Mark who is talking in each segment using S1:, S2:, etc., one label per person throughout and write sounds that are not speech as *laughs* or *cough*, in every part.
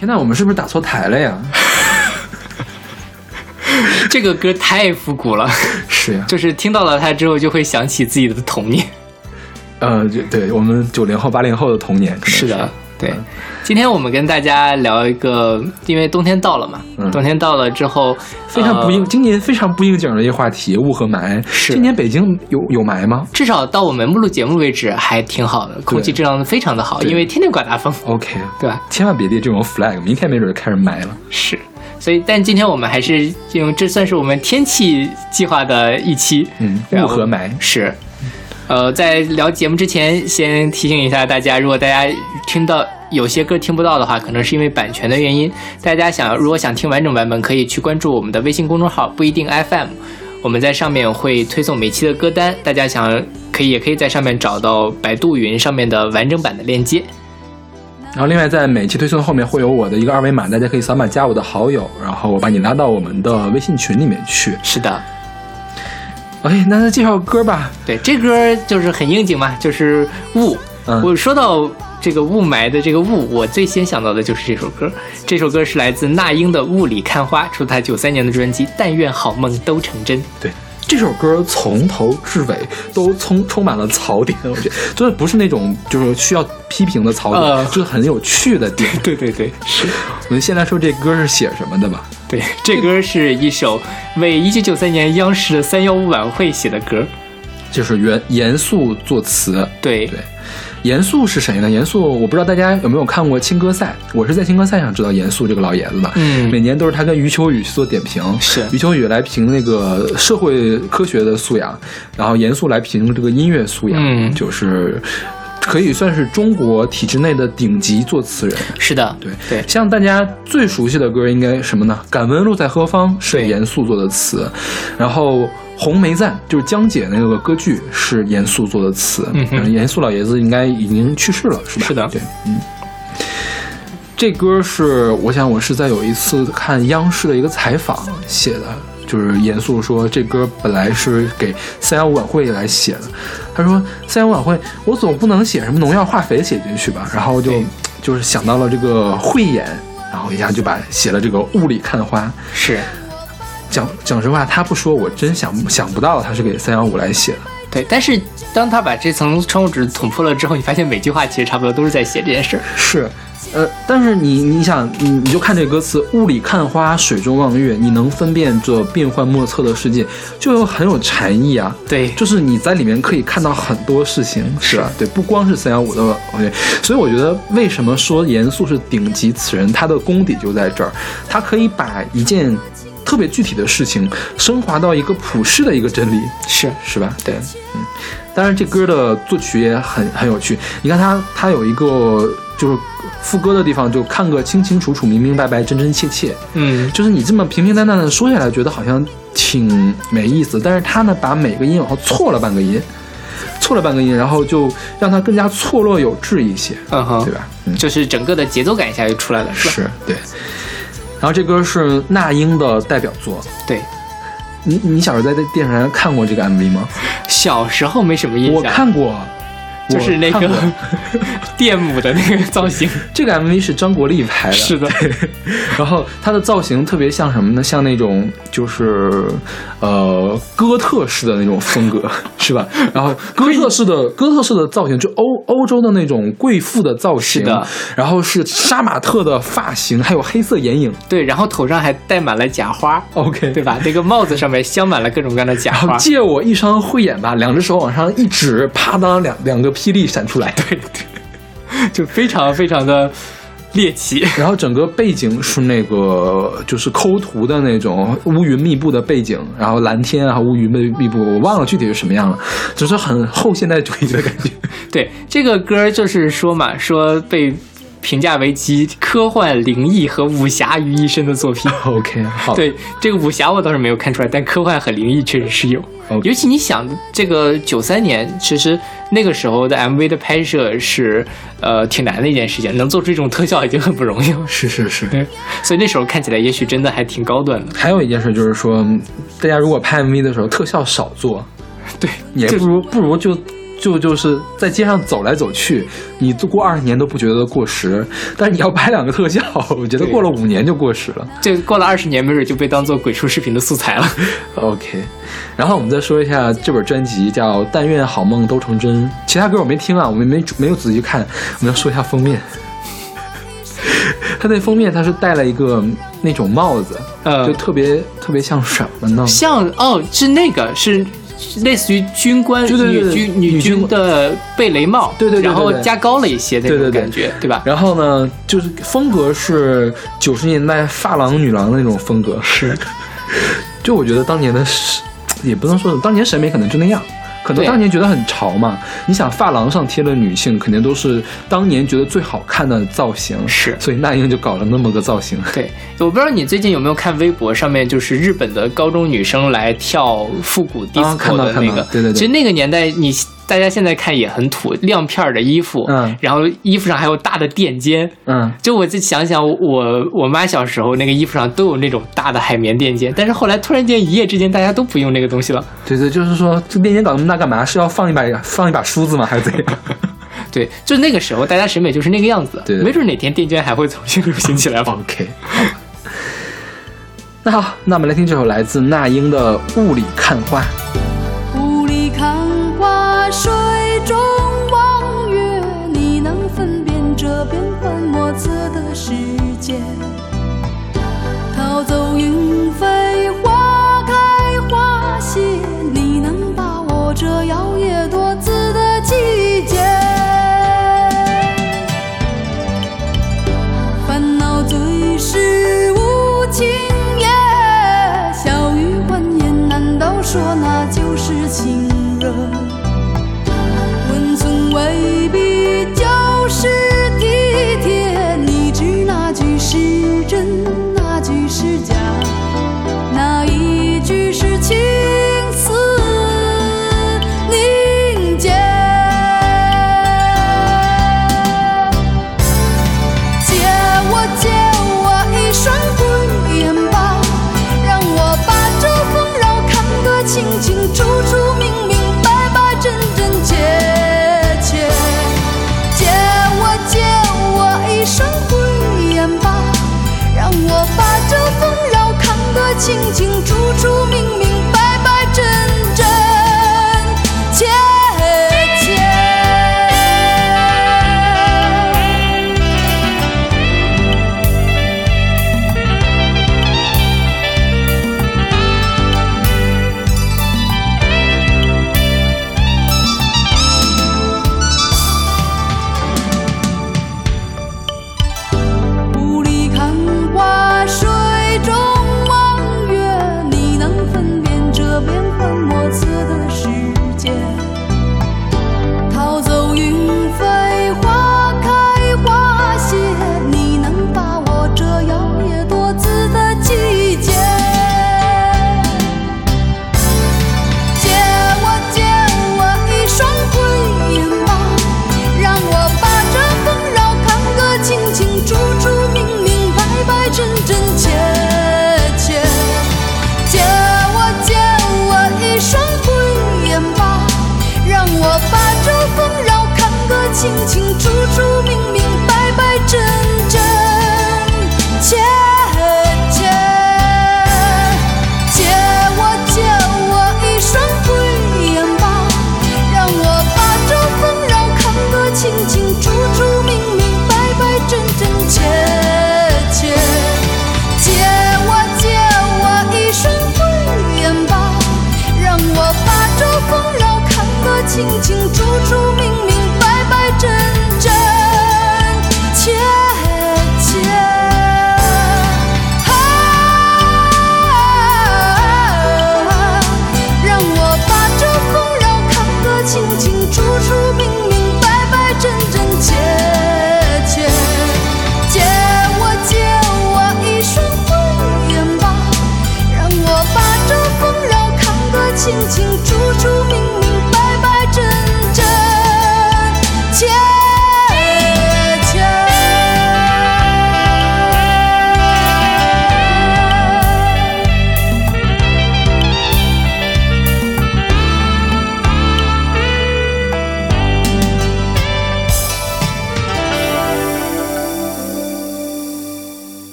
S1: 天呐，我们是不是打错台了呀？*laughs*
S2: 这个歌太复古了，
S1: 是呀，
S2: 就是听到了它之后，就会想起自己的童年。
S1: 呃，就对我们九零后、八零后的童年，
S2: 是的，对。今天我们跟大家聊一个，因为冬天到了嘛，
S1: 嗯
S2: 冬天到了之后，
S1: 非常不应，
S2: 呃
S1: 今年非常不应景的一个话题，雾和霾。
S2: 是
S1: 今年北京有有霾吗
S2: 至少到我们录节目为止还挺好的，空气质量非常的好，因为天天刮大风
S1: ，？OK，
S2: 对吧？
S1: 千万别立这种 flag，明天没准就开始霾了。
S2: 是，所以但今天我们还是用这算是我们天气计划的一期，
S1: 嗯，雾和霾。
S2: 是，呃，在聊节目之前，先提醒一下大家，如果大家听到有些歌听不到的话，可能是因为版权的原因。大家想如果想听完整版本，可以去关注我们的微信公众号“不一定 FM”，我们在上面会推送每期的歌单，大家想可以也可以在上面找到百度云上面的完整版的链接。
S1: 然后另外在每期推送后面会有我的一个二维码，大家可以扫码加我的好友，然后我把你拉到我们的微信群里面去。
S2: 是的，
S1: OK，那就介绍歌吧。
S2: 对，这歌就是很应景嘛，就是雾。
S1: 嗯
S2: 我说到这个雾霾的这个雾，我最先想到的就是这首歌。这首歌是来自那英的《雾里看花》，出自她九三年的专辑《但愿好梦都成真》。
S1: 对，这首歌从头至尾都充充满了槽点，我觉得就是不是那种就是需要批评的槽点，
S2: 呃
S1: 就是很有趣的点。*laughs*
S2: 对对对，是。
S1: 我们先来说这歌是写什么的吧。
S2: 对，这歌是一首为一九九三年央视的三幺五晚会写的歌。
S1: 就是严严肃作词，
S2: 对
S1: 对，严肃是谁呢？严肃，我不知道大家有没有看过青歌赛，我是在青歌赛上知道严肃这个老爷子的。
S2: 嗯
S1: 每年都是他跟余秋雨去做点评，
S2: 是
S1: 余秋雨来评那个社会科学的素养，然后严肃来评这个音乐素养，
S2: 嗯
S1: 就是可以算是中国体制内的顶级作词人。
S2: 是的，
S1: 对
S2: 对
S1: 像大家最熟悉的歌应该什么呢？敢问路在何方是严肃做的词，然后红梅赞就是江姐那个歌剧是严肃做的词，
S2: 嗯哼
S1: 严肃老爷子应该已经去世了，是吧？
S2: 是的
S1: 对，嗯。这歌是我想我是在有一次看央视的一个采访写的，就是严肃说这歌本来是给三幺五晚会来写的，他说三幺五晚会我总不能写什么农药化肥写进去吧，然后就就是想到了这个慧眼，然后一下就把写了这个雾里看花。
S2: 是。
S1: 讲讲实话，他不说我真想想不到他是给三幺五来写的。
S2: 对，但是当他把这层窗户纸捅破了之后，你发现每句话其实差不多都是在写这件事儿。
S1: 是，呃，但是你你想，你你就看这歌词“雾里看花，水中望月”，你能分辨这变幻莫测的世界，就有很有禅意啊。
S2: 对，
S1: 就是你在里面可以看到很多事情，是啊？对，不光是三幺五的，对，所以我觉得为什么说严肃是顶级词人，他的功底就在这儿，他可以把一件特别具体的事情升华到一个普世的一个真理，
S2: 是
S1: 是吧？对，嗯，当然这歌的作曲也很很有趣。你看它它有一个就是副歌的地方，就看个清清楚楚、明明白白、真真切切。
S2: 嗯，
S1: 就是你这么平平淡淡的说下来，觉得好像挺没意思。但是他呢，把每个音往后错了半个音，错了半个音，然后就让它更加错落有致一些，
S2: 嗯哼，
S1: 对吧？嗯，
S2: 就是整个的节奏感一下就出来了，是吧？
S1: 是对。然后这歌是那英的代表作。
S2: 对，
S1: 你你小时候在电视上看过这个 MV 吗？
S2: 小时候没什么印象，
S1: 我看过，
S2: 就是那个 *laughs* 电母的那个造型，*laughs*
S1: 这个 MV 是张国立拍的，
S2: 是的。*laughs*
S1: 然后他的造型特别像什么呢？像那种就是呃哥特式的那种风格，是吧？然后哥特式的哥特式的造型，就欧欧洲的那种贵妇的造型，
S2: 是的。
S1: 然后是杀马特的发型，还有黑色眼影。
S2: 对，然后头上还戴满了假花
S1: ，OK，
S2: 对吧？那个帽子上面镶满了各种各样的假花，
S1: 借我一双慧眼吧，两只手往上一指，啪当两两个霹雳闪出来。
S2: 对对，*laughs* 就非常非常的猎奇。*laughs*
S1: 然后整个背景是那个就是抠图的那种乌云密布的背景，然后蓝天啊乌云密密布，我忘了具体是什么样了，只是很后现代主义的感觉。
S2: 对，这个歌就是说嘛，说被评价为集科幻、灵异和武侠于一身的作品。*laughs*
S1: OK，好，
S2: 对这个武侠我倒是没有看出来，但科幻和灵异确实是有。尤其你想，这个九三年，其实那个时候的 MV 的拍摄是呃挺难的一件事情，能做出这种特效已经很不容易了。*laughs*
S1: 是是是。
S2: 对，所以那时候看起来也许真的还挺高端的。
S1: 还有一件事就是说，大家如果拍 MV 的时候特效少做，
S2: 对，
S1: 也不如不如就就就是在街上走来走去，你过二十年都不觉得过时，但是你要拍两个特效，我觉得过了五年就过时了。*laughs*
S2: 这过了二十年，没准就被当做鬼畜视频的素材了。*laughs*
S1: OK，然后我们再说一下这本专辑叫《但愿好梦都成真》，其他歌我没听啊，我们没没有仔细看，我们要说一下封面。*laughs* 它那封面它是戴了一个那种帽子，
S2: 呃
S1: 就特别特别像什么呢？
S2: 像哦，是那个是是类似于军官女军
S1: 女
S2: 女军
S1: 军
S2: 的贝雷帽，
S1: 对对对对
S2: 然后加高了一些那种感觉，对吧？
S1: 然后呢，就是风格是九十年代发廊女郎的那种风格，是。*laughs* 就我觉得当年的审，也不能说当年审美可能就那样，可能当年觉得很潮嘛。你想发廊上贴的女性，肯定都是当年觉得最好看的造型，
S2: 是
S1: 所以那英就搞了那么个造型。
S2: 对，我不知道你最近有没有看微博上面，就是日本的高中女生来跳复古
S1: 啊看
S2: disco
S1: 到看
S2: 的那个，
S1: 到对对对
S2: 其实那个年代你。大家现在看也很土，亮片儿的衣服，
S1: 嗯
S2: 然后衣服上还有大的垫肩，
S1: 嗯，
S2: 就我再想想，我我妈小时候那个衣服上都有那种大的海绵垫肩，但是后来突然间一夜之间大家都不用那个东西了。
S1: 对对，就是说这垫肩搞那么大干嘛？是要放一把 *laughs* 放一把梳子吗？还是怎样？*laughs*
S2: 对，就是那个时候大家审美就是那个样子，
S1: 对对
S2: 没准哪天垫肩还会重新流行起来吧。*laughs*
S1: OK，那好，那我们来听这首来自那英的《雾里看花》。
S3: although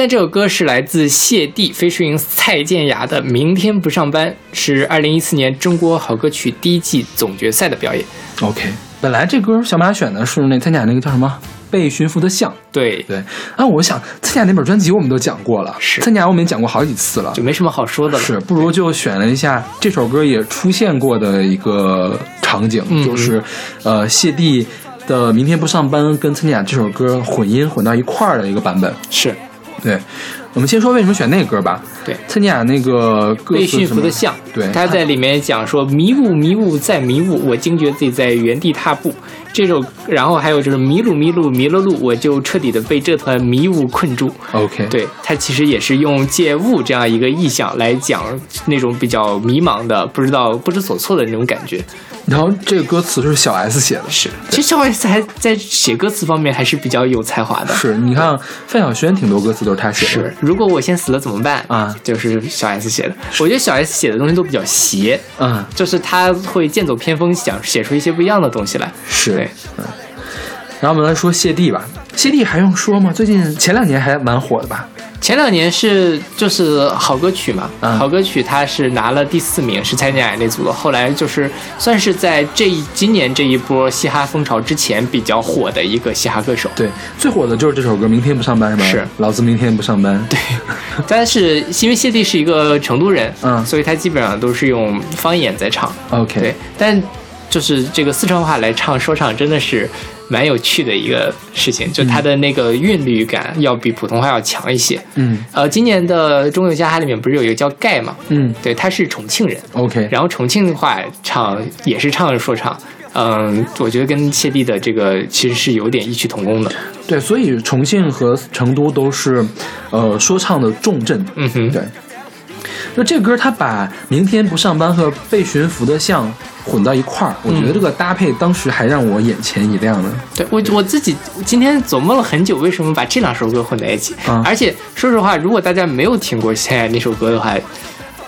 S2: 现在这首歌是来自谢帝 featuring 蔡健雅的《明天不上班》，是二零一四年中国好歌曲第一季总决赛的表演。
S1: OK，本来这歌小马选的是那参加那个叫什么《被驯服的象》。
S2: 对，
S1: 对，啊，我想参加那本专辑我们都讲过了，
S2: 是
S1: 参加我们也讲过好几次了
S2: 就，没什么好说的了。
S1: 是不如就选了一下这首歌也出现过的一个场景，
S2: 嗯
S1: 就是呃谢帝的《明天不上班》跟参加这首歌混音混到一块儿的一个版本。
S2: 是
S1: 对，我们先说为什么选那歌吧。
S2: 对
S1: 参加那个歌
S2: 被驯服的象，
S1: 对，
S2: 他在里面讲说迷雾迷雾再迷雾，我惊觉自己在原地踏步。这首，然后还有就是迷路迷路迷了路，我就彻底的被这团迷雾困住。
S1: OK，
S2: 对他其实也是用借雾这样一个意象来讲那种比较迷茫的、不知道不知所措的那种感觉。
S1: 然后这个歌词是小 S 写的，
S2: 是，其实小 S 还在写歌词方面还是比较有才华的。
S1: 是你看范晓萱挺多歌词都是她写的，
S2: 是，如果我先死了怎么办
S1: 啊
S2: 就是小 S 写的。我觉得小 S 写的东西都比较邪，
S1: 嗯，
S2: 就是他会剑走偏锋，想写出一些不一样的东西来。
S1: 是
S2: 嗯，
S1: 然后我们来说谢帝吧，谢帝还用说吗？最近前两年还蛮火的吧？
S2: 前两年是就是好歌曲嘛，
S1: 嗯
S2: 好歌曲他是拿了第四名，是蔡健雅那组的。后来就是算是在这一今年这一波嘻哈风潮之前比较火的一个嘻哈歌手。
S1: 对，最火的就是这首歌《明天不上班》是吧？
S2: 是
S1: 老子明天不上班。对，*laughs*
S2: 但是因为谢帝是一个成都人，
S1: 嗯
S2: 所以他基本上都是用方言在唱。
S1: OK，
S2: 对，但就是这个四川话来唱说唱，真的是蛮有趣的一个事情，就它的那个韵律感要比普通话要强一些。
S1: 嗯
S2: 呃，今年的中有嘻哈里面不是有一个叫盖嘛？
S1: 嗯
S2: 对，他是重庆人
S1: ，，OK，
S2: 然后重庆话唱也是唱说唱。嗯，我觉得跟谢帝的这个其实是有点异曲同工的。
S1: 对，所以重庆和成都都是呃说唱的重镇。
S2: 嗯哼，
S1: 对，就这歌，他把明天不上班和被驯服的象混到一块儿，我觉得这个搭配当时还让我眼前一亮呢。
S2: 对我我自己今天琢磨了很久，为什么把这两首歌混在一起？
S1: 嗯
S2: 而且说实话，如果大家没有听过现在那首歌的话，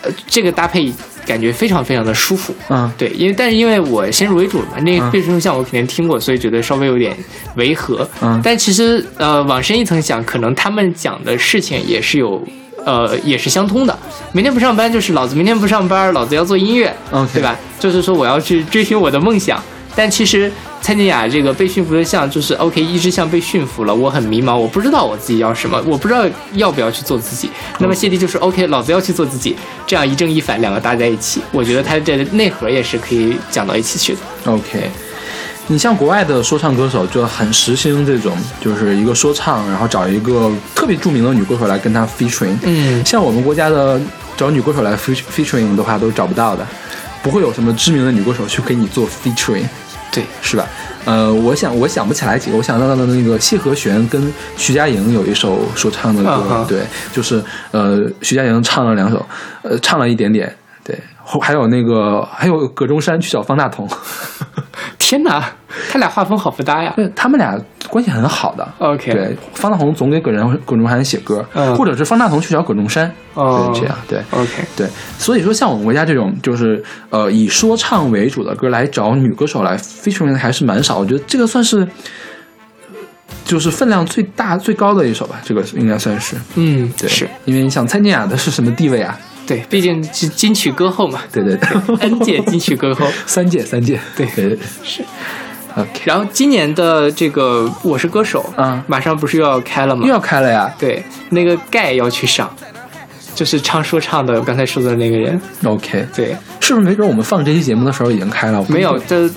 S2: 呃，这个搭配感觉非常非常的舒服。
S1: 嗯
S2: 对，因为但是因为我先入为主嘛，那个
S1: 嗯《
S2: 变身像我肯定听过，所以觉得稍微有点违和。
S1: 嗯
S2: 但其实呃，往深一层想，可能他们讲的事情也是有。呃，也是相通的。明天不上班，就是老子明天不上班，老子要做音乐对吧？就是说我要去追寻我的梦想。但其实蔡健雅这个被驯服的象，就是 OK，一只象被驯服了，我很迷茫，我不知道我自己要什么，我不知道要不要去做自己。那么谢帝就是 OK，老子要去做自己，这样一正一反两个搭在一起，我觉得它的内核也是可以讲到一起去的。
S1: OK，你像国外的说唱歌手就很实行这种，就是一个说唱，然后找一个特别著名的女歌手来跟他 featuring。
S2: 嗯，
S1: 像我们国家的找女歌手来 fe- featuring 的话，都是找不到的，不会有什么知名的女歌手去给你做 featuring，
S2: 对，
S1: 是吧？呃，我想我想不起来几个，我想到的那个谢和弦跟徐佳莹有一首说唱的歌，对，就是呃徐佳莹唱了两首，呃唱了一点点，对，后还有那个还有葛中山去找方大同，
S2: 天哪，他俩画风好不搭呀。
S1: 对他们俩关系很好的。
S2: OK，
S1: 对，方大同总给葛人葛中涵写歌，
S2: 嗯
S1: 或者是方大同去找葛中山，
S2: 哦
S1: 对，这样对。
S2: OK，
S1: 对，所以说像我们国家这种就是呃以说唱为主的歌来找女歌手来 featuring 的还是蛮少，我觉得这个算是呃就是分量最大最高的一首吧，这个应该算是
S2: 嗯，
S1: 对，
S2: 是
S1: 因为你想蔡健雅的是什么地位啊？
S2: 对，毕竟是金曲歌后嘛
S1: 对对对
S2: ，，N 届金曲歌后。*laughs*
S1: 三届三届，
S2: 对
S1: 对对
S2: 是。
S1: ，OK，
S2: 然后今年的这个《我是歌手》
S1: 嗯
S2: 马上不是又要开了吗
S1: 又？要开了呀
S2: 对，那个盖要去上，就是唱说唱的，刚才说的那个人。
S1: ，OK，
S2: 对，
S1: 是不是没准我们放这期节目的时候已经开了？
S2: 没有，这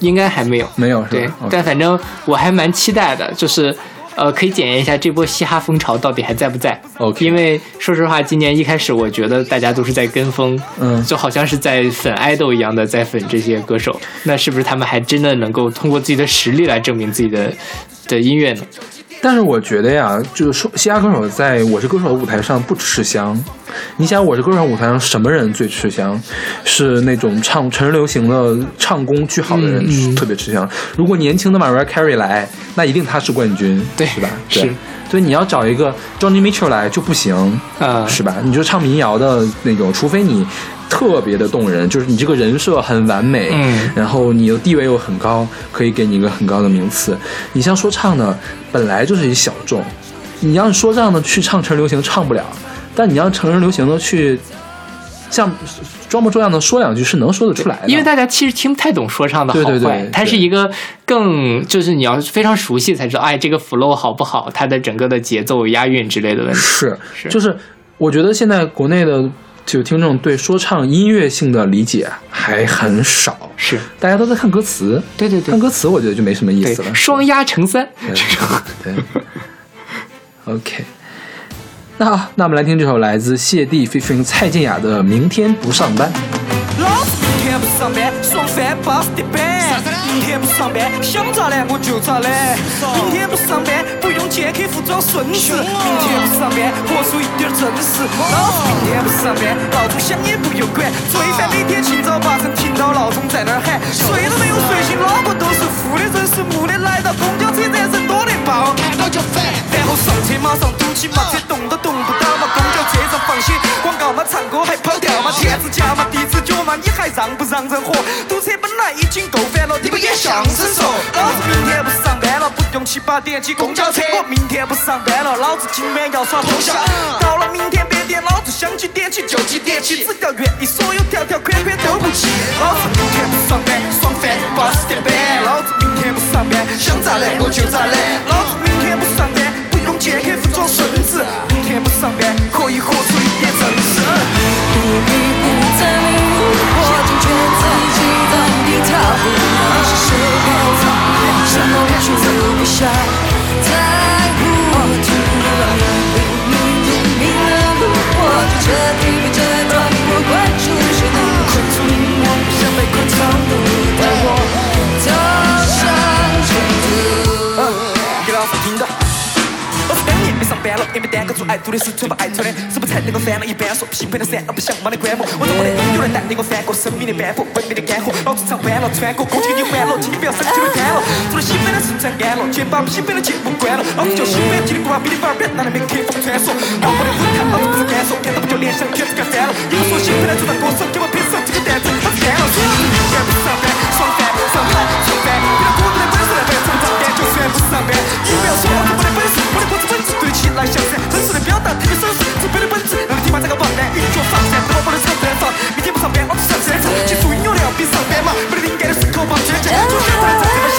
S2: 应该还没有。
S1: 没有是
S2: 对
S1: 吧？，OK
S2: 但反正我还蛮期待的，就是呃，可以检验一下这波嘻哈风潮到底还在不在。
S1: OK
S2: 因为说实话，今年一开始我觉得大家都是在跟风，
S1: 嗯
S2: 就好像是在粉爱豆一样的在粉这些歌手。那是不是他们还真的能够通过自己的实力来证明自己的的音乐呢？
S1: 但是我觉得呀，就是说嘻哈歌手在我是歌手的舞台上不吃香。你想，我是歌手舞台上什么人最吃香？是那种唱成人流行的唱功巨好的人、特别吃香。如果年轻的 Mariah Carey 来，那一定他是冠军，
S2: 对
S1: 是吧？
S2: 是
S1: 对。所以你要找一个 Johnny Mitchell 来就不行，
S2: 啊
S1: 是吧？你就唱民谣的那种，除非你特别的动人，就是你这个人设很完美，
S2: 嗯。
S1: 然后你的地位又很高，可以给你一个很高的名次。你像说唱呢，本来就是一小众，你让说唱的去唱成人流行唱不了，但你让成人流行的去像装模作样的说两句是能说得出来的，
S2: 因为大家其实听不太懂说唱的好坏，
S1: 对对对。
S2: 它是一个更就是你要非常熟悉才知道，哎，这个 flow 好不好，它的整个的节奏、押韵之类的问题。
S1: 是
S2: 是。
S1: 就是我觉得现在国内的就听众对说唱音乐性的理解还很少，
S2: 是。
S1: 大家都在看歌词，
S2: 对对对。
S1: 看歌词我觉得就没什么意思了，，
S2: 双押成三，
S1: 这种。对，OK。那好，那我们来听这首来自谢帝 featuring 蔡健雅的《明天不上班》。
S4: 老子明天不上班，爽翻巴适的板。明天不上班，想咋懒我就咋懒。明天不上班，不用剑客服装孙子。明天不上班，活出一点正事。老子明天不上班，闹钟响也不用管。最烦每天清早八晨听到闹钟在那儿喊，睡都没有睡醒，脑壳都是负的，人是木的。来到公交车站，人多得爆，看到就烦。然后上车马上堵起嘛，车动都动不到嘛，公交车上放些广告嘛，唱歌还跑调嘛，天子驾嘛，地子脚嘛，你还让不让人活？堵车本来已经够烦了，你不演相声说？老子明天不上班了，不用七八点挤公交车。我明天不上班了，老子今晚要耍通宵。到了明天八点，老子想几点起就几点起，只要愿意，所有条条款款都不齐。老子明天不上班，爽翻巴适的板。老子明天不上班，想咋懒我就咋懒。老子明天不上班，不用见客服装孙子。明天不上班，可以活出一点真实。
S3: 不迷不再迷糊，我惊觉自己到底逃避那些时候，什么处不想
S4: 没，耽搁做爱做的事，做不爱做的，是不才能够翻了一半说，兴奋的三，而不想忙的关门。我用我的音乐来带领我翻过生命的斑驳，文明的干涸。老子唱完了，穿过恭请你欢了，请你不要身体会瘫了。做了兴奋的事才干了，全把不兴奋的节目关了。老子就兴奋，叽里呱啦哔哩吧啦，别让那边客风穿梭。我的舞台，老子不是感受，看到不就联想，全是干翻了。你们说兴奋的就当歌手，给我配上这个段子，老子干了。明天不上班，爽翻，上班，上班，别让孤独的本事来完成长班，就算不上班，你不要说我的本事，我的歌词本质对起来像山，真实的表达特别真实，自卑的本质让你听完这个王蓝云脚上山，等我把的唱专场，明天不上班，我只上战场，记住音乐量比上班忙，没得灵感的时候忘倔强，做选择的站在想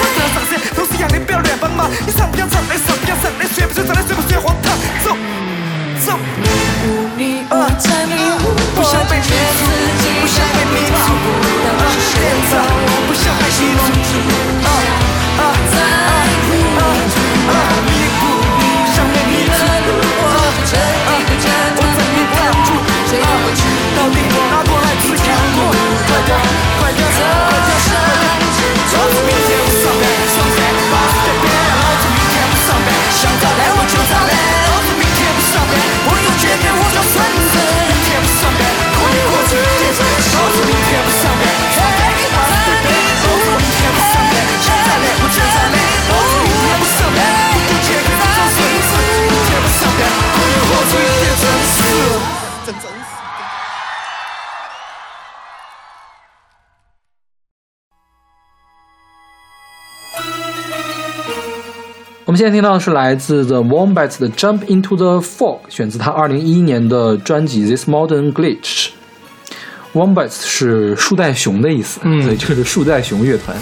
S3: 现在
S1: 听到的是来自 The Wombats 的《Jump Into the Fog》，选自他二零一一年的专辑《This Modern Glitch》。Wombats 是树袋熊的意思，
S2: 嗯
S1: 对，就是树袋熊乐团。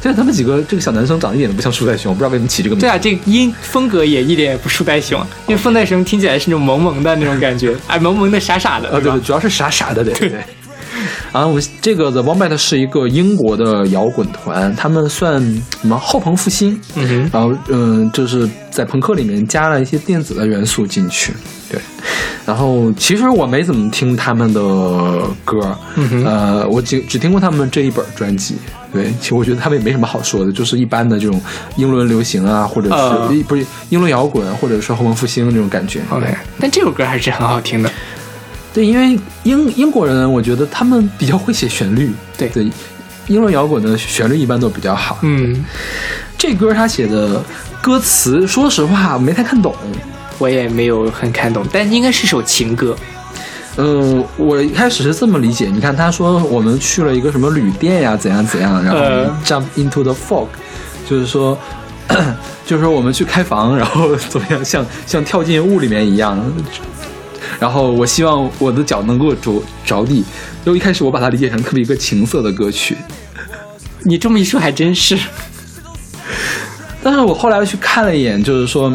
S1: 但是他们几个这个小男生长得一点都不像树袋熊，不知道为什么起这个名字。
S2: 对啊，这个音风格也一点也不树袋熊，因为风袋熊听起来是那种萌萌的那种感觉，哎，萌萌的傻傻的，
S1: 呃，对对，主要是傻傻的，对对。*laughs* 啊，我们这个 The Wombat 是一个英国的摇滚团，他们算什么后朋复兴？
S2: 嗯哼
S1: 然后嗯，就是在朋克里面加了一些电子的元素进去，对。然后其实我没怎么听他们的歌，呃，我只只听过他们这一本专辑。对，其实我觉得他们也没什么好说的，就是一般的这种英伦流行啊，或者是、
S2: 呃
S1: 不是英伦摇滚，或者是后朋复兴这种感觉。
S2: OK，但这首歌还是很好听的。
S1: 对，因为英英国人，我觉得他们比较会写旋律。
S2: 对
S1: 对，英伦摇滚的旋律一般都比较好。
S2: 嗯，
S1: 这歌他写的歌词，说实话没太看懂。
S2: 我也没有很看懂，但应该是首情歌。
S1: 嗯，我一开始是这么理解。你看，他说我们去了一个什么旅店呀，怎样怎样，然后
S2: 呃
S1: jump into the fog，就是说 *clears throat* 就是说我们去开房，然后怎么样，像像跳进雾里面一样。然后我希望我的脚能够着着地。就一开始我把它理解成特别一个情色的歌曲，
S2: 你这么一说还真是。
S1: 但是我后来去看了一眼，就是说，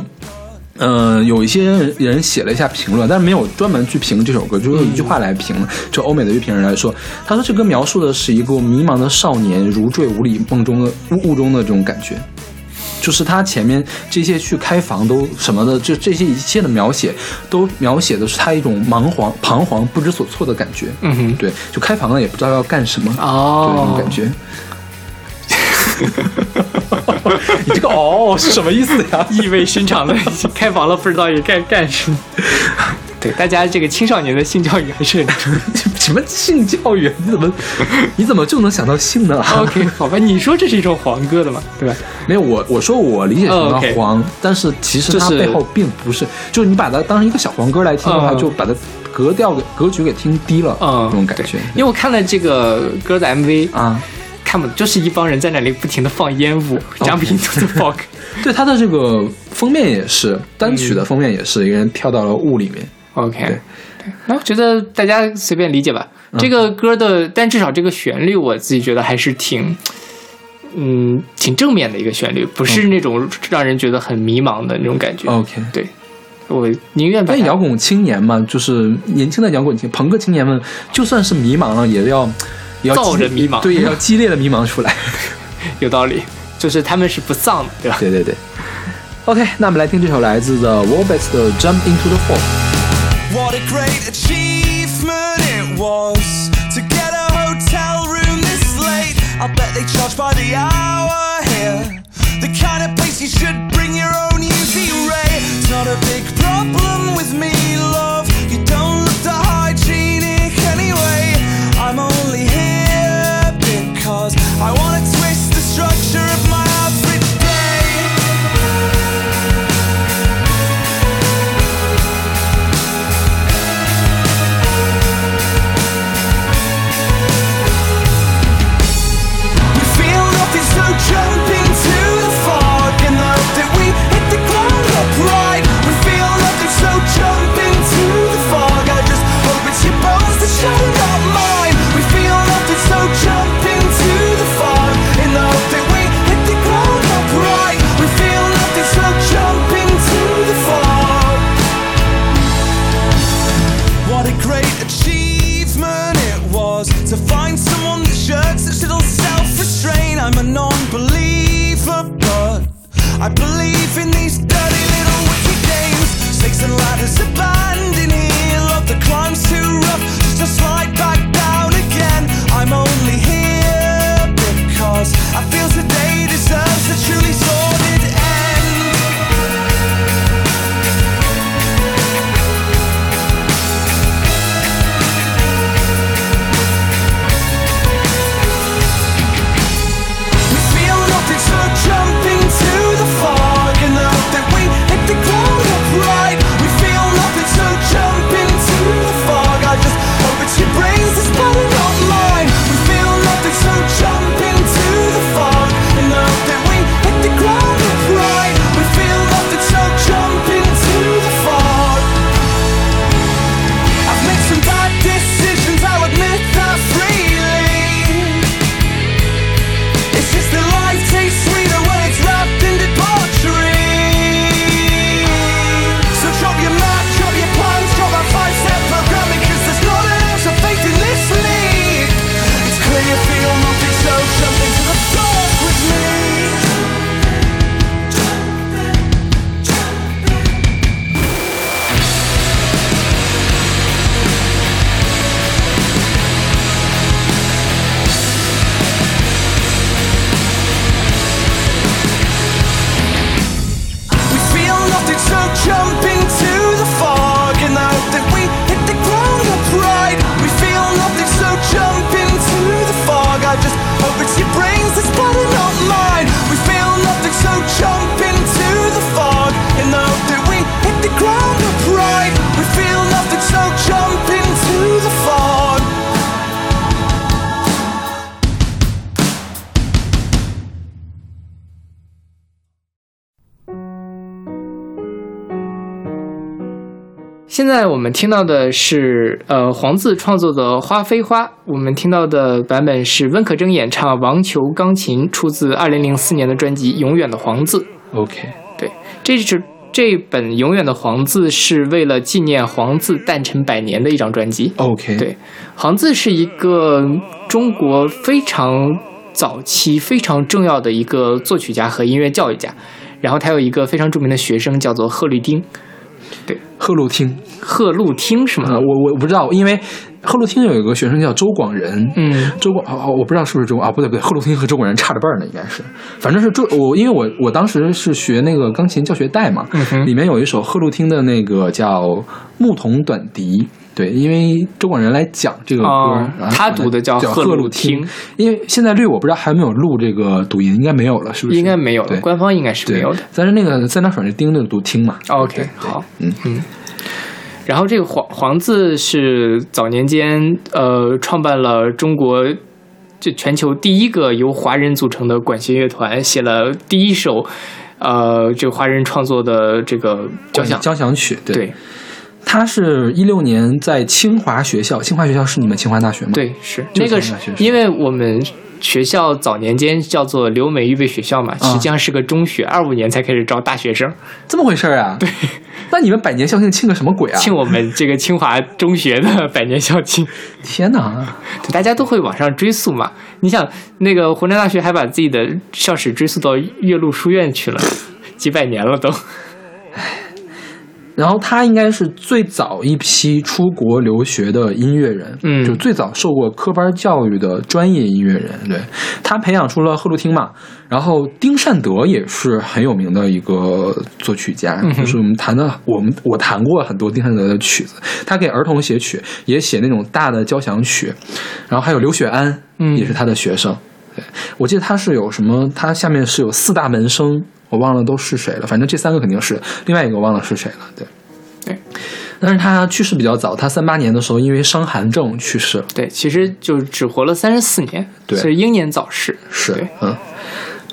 S1: 嗯、有一些人写了一下评论，但是没有专门去评这首歌，就用一句话来评。就欧美的乐评人来说，他说这歌描述的是一个迷茫的少年如坠无里梦中的雾雾中的这种感觉。就是他前面这些去开房都什么的，就这些一切的描写，都描写的是他一种彷徨、彷徨、不知所措的感觉。
S2: 嗯哼，
S1: 对，就开房了也不知道要干什么，
S2: 哦
S1: 对，那种感觉。*laughs* 你这个哦是什么意思呀？*laughs*
S2: 意味深长的开房了，不知道也该干什么。*laughs* 对，大家这个青少年的性教育还是
S1: 什么性教育？你怎么你怎么就能想到性呢
S2: OK，好吧？你说这是一种黄歌的嘛，对吧？
S1: 没有我我说我理解成
S2: 哦
S1: 了黄，但是其实它背后并不是，就是你把它当成一个小黄歌来听的话，
S2: 嗯
S1: 就把它格调给格局给听低了，
S2: 嗯，
S1: 这种感觉
S2: 因为我看了这个歌的 MV，
S1: 啊。
S2: 看不就是一帮人在那里不停的放烟雾，jumping to the fog。*laughs*
S1: 对它的这个封面也是单曲的封面也是一个人跳到了雾里面
S2: ，OK，那我觉得大家随便理解吧。
S1: 嗯。
S2: 这个歌的，但至少这个旋律，我自己觉得还是挺，嗯，挺正面的一个旋律，不是那种让人觉得很迷茫的那种感觉。
S1: OK
S2: 对，我宁愿把
S1: 但摇滚青年嘛，就是年轻的摇滚青朋克青年们，就算是迷茫了，也要
S2: 造人迷茫
S1: 对，也要激烈的迷茫出来。
S2: 有道理，就是他们是不丧的，对吧？
S1: 对对对。OK，那我们来听这首来自的 Worbets 的《Jump Into the Fog》。
S5: What a great achievement it was to get a hotel room this late. I bet they charge by the hour here. The kind of place you should bring your own UV ray. It's not a big problem with me, love. You don't
S2: 现在我们听到的是呃黄自创作的《花非花》，我们听到的版本是温可铮演唱王球钢琴，出自二零零四年的专辑《永远的黄字》。
S1: OK，
S2: 对，这是这本《永远的黄字》是为了纪念黄自诞辰百年的一张专辑。
S1: OK，
S2: 对，黄自是一个中国非常早期、非常重要的一个作曲家和音乐教育家。然后他有一个非常著名的学生叫做贺绿汀，
S1: 贺路汀。
S2: 贺路汀是
S1: 啊、
S2: 吗？
S1: 我我不知道，因为贺路汀有一个学生叫周广仁，
S2: 嗯，
S1: 周广哦，哦我不知道是不是周啊，不对不对，贺路汀和周广仁差着辈儿呢，应该是，反正是周我，因为我我当时是学那个钢琴教学带嘛，
S2: 嗯哼。
S1: 里面有一首贺路汀的那个叫《牧童短笛》。对，因为周广仁来讲这个歌，
S2: 哦他读的叫
S1: 叫
S2: 贺路
S1: 贺路汀
S2: 汀，
S1: 因为现在绿我不知道还有没有录这个读音，应该没有了，是不是？
S2: 应该没有了，官方应该是没有的。
S1: 但是那个在那省是丁的读听嘛。
S2: OK，好，
S1: 嗯
S2: 嗯。然后这个黄黄字是早年间呃创办了中国这全球第一个由华人组成的管弦乐团，写了第一首呃这个华人创作的这个交响。
S1: 交响曲，对，
S2: 对
S1: 他是一六年在清华学校，清华学校是你们清华大学吗？，
S2: 对是那个是因为我们。学校早年间叫做留美预备学校嘛，
S1: 啊
S2: 实际上是个中学，二五年才开始招大学生，
S1: 这么回事儿啊？*laughs* 对，那你们百年校庆庆个什么鬼啊？
S2: 庆我们这个清华中学的百年校庆。
S1: 天哪！
S2: 对，大家都会往上追溯嘛。你想，那个湖南大学还把自己的校史追溯到岳麓书院去了，几百年了都。
S1: 然后他应该是最早一批出国留学的音乐人，
S2: 嗯
S1: 就最早受过科班教育的专业音乐人。对他培养出了赫鲁汀嘛，然后丁善德也是很有名的一个作曲家，
S2: 嗯
S1: 就是我们弹的，我们我弹过很多丁善德的曲子，他给儿童写曲，也写那种大的交响曲，然后还有刘雪安，
S2: 嗯
S1: 也是他的学生。对，我记得他是有什么，他下面是有四大门生，我忘了都是谁了，反正这三个肯定是，另外一个我忘了是谁了。对，
S2: 对，
S1: 但是他去世比较早，他三八年的时候因为伤寒症去世了。
S2: 对，其实就只活了三十四年，
S1: 对
S2: 所以英年早逝。
S1: 是，嗯，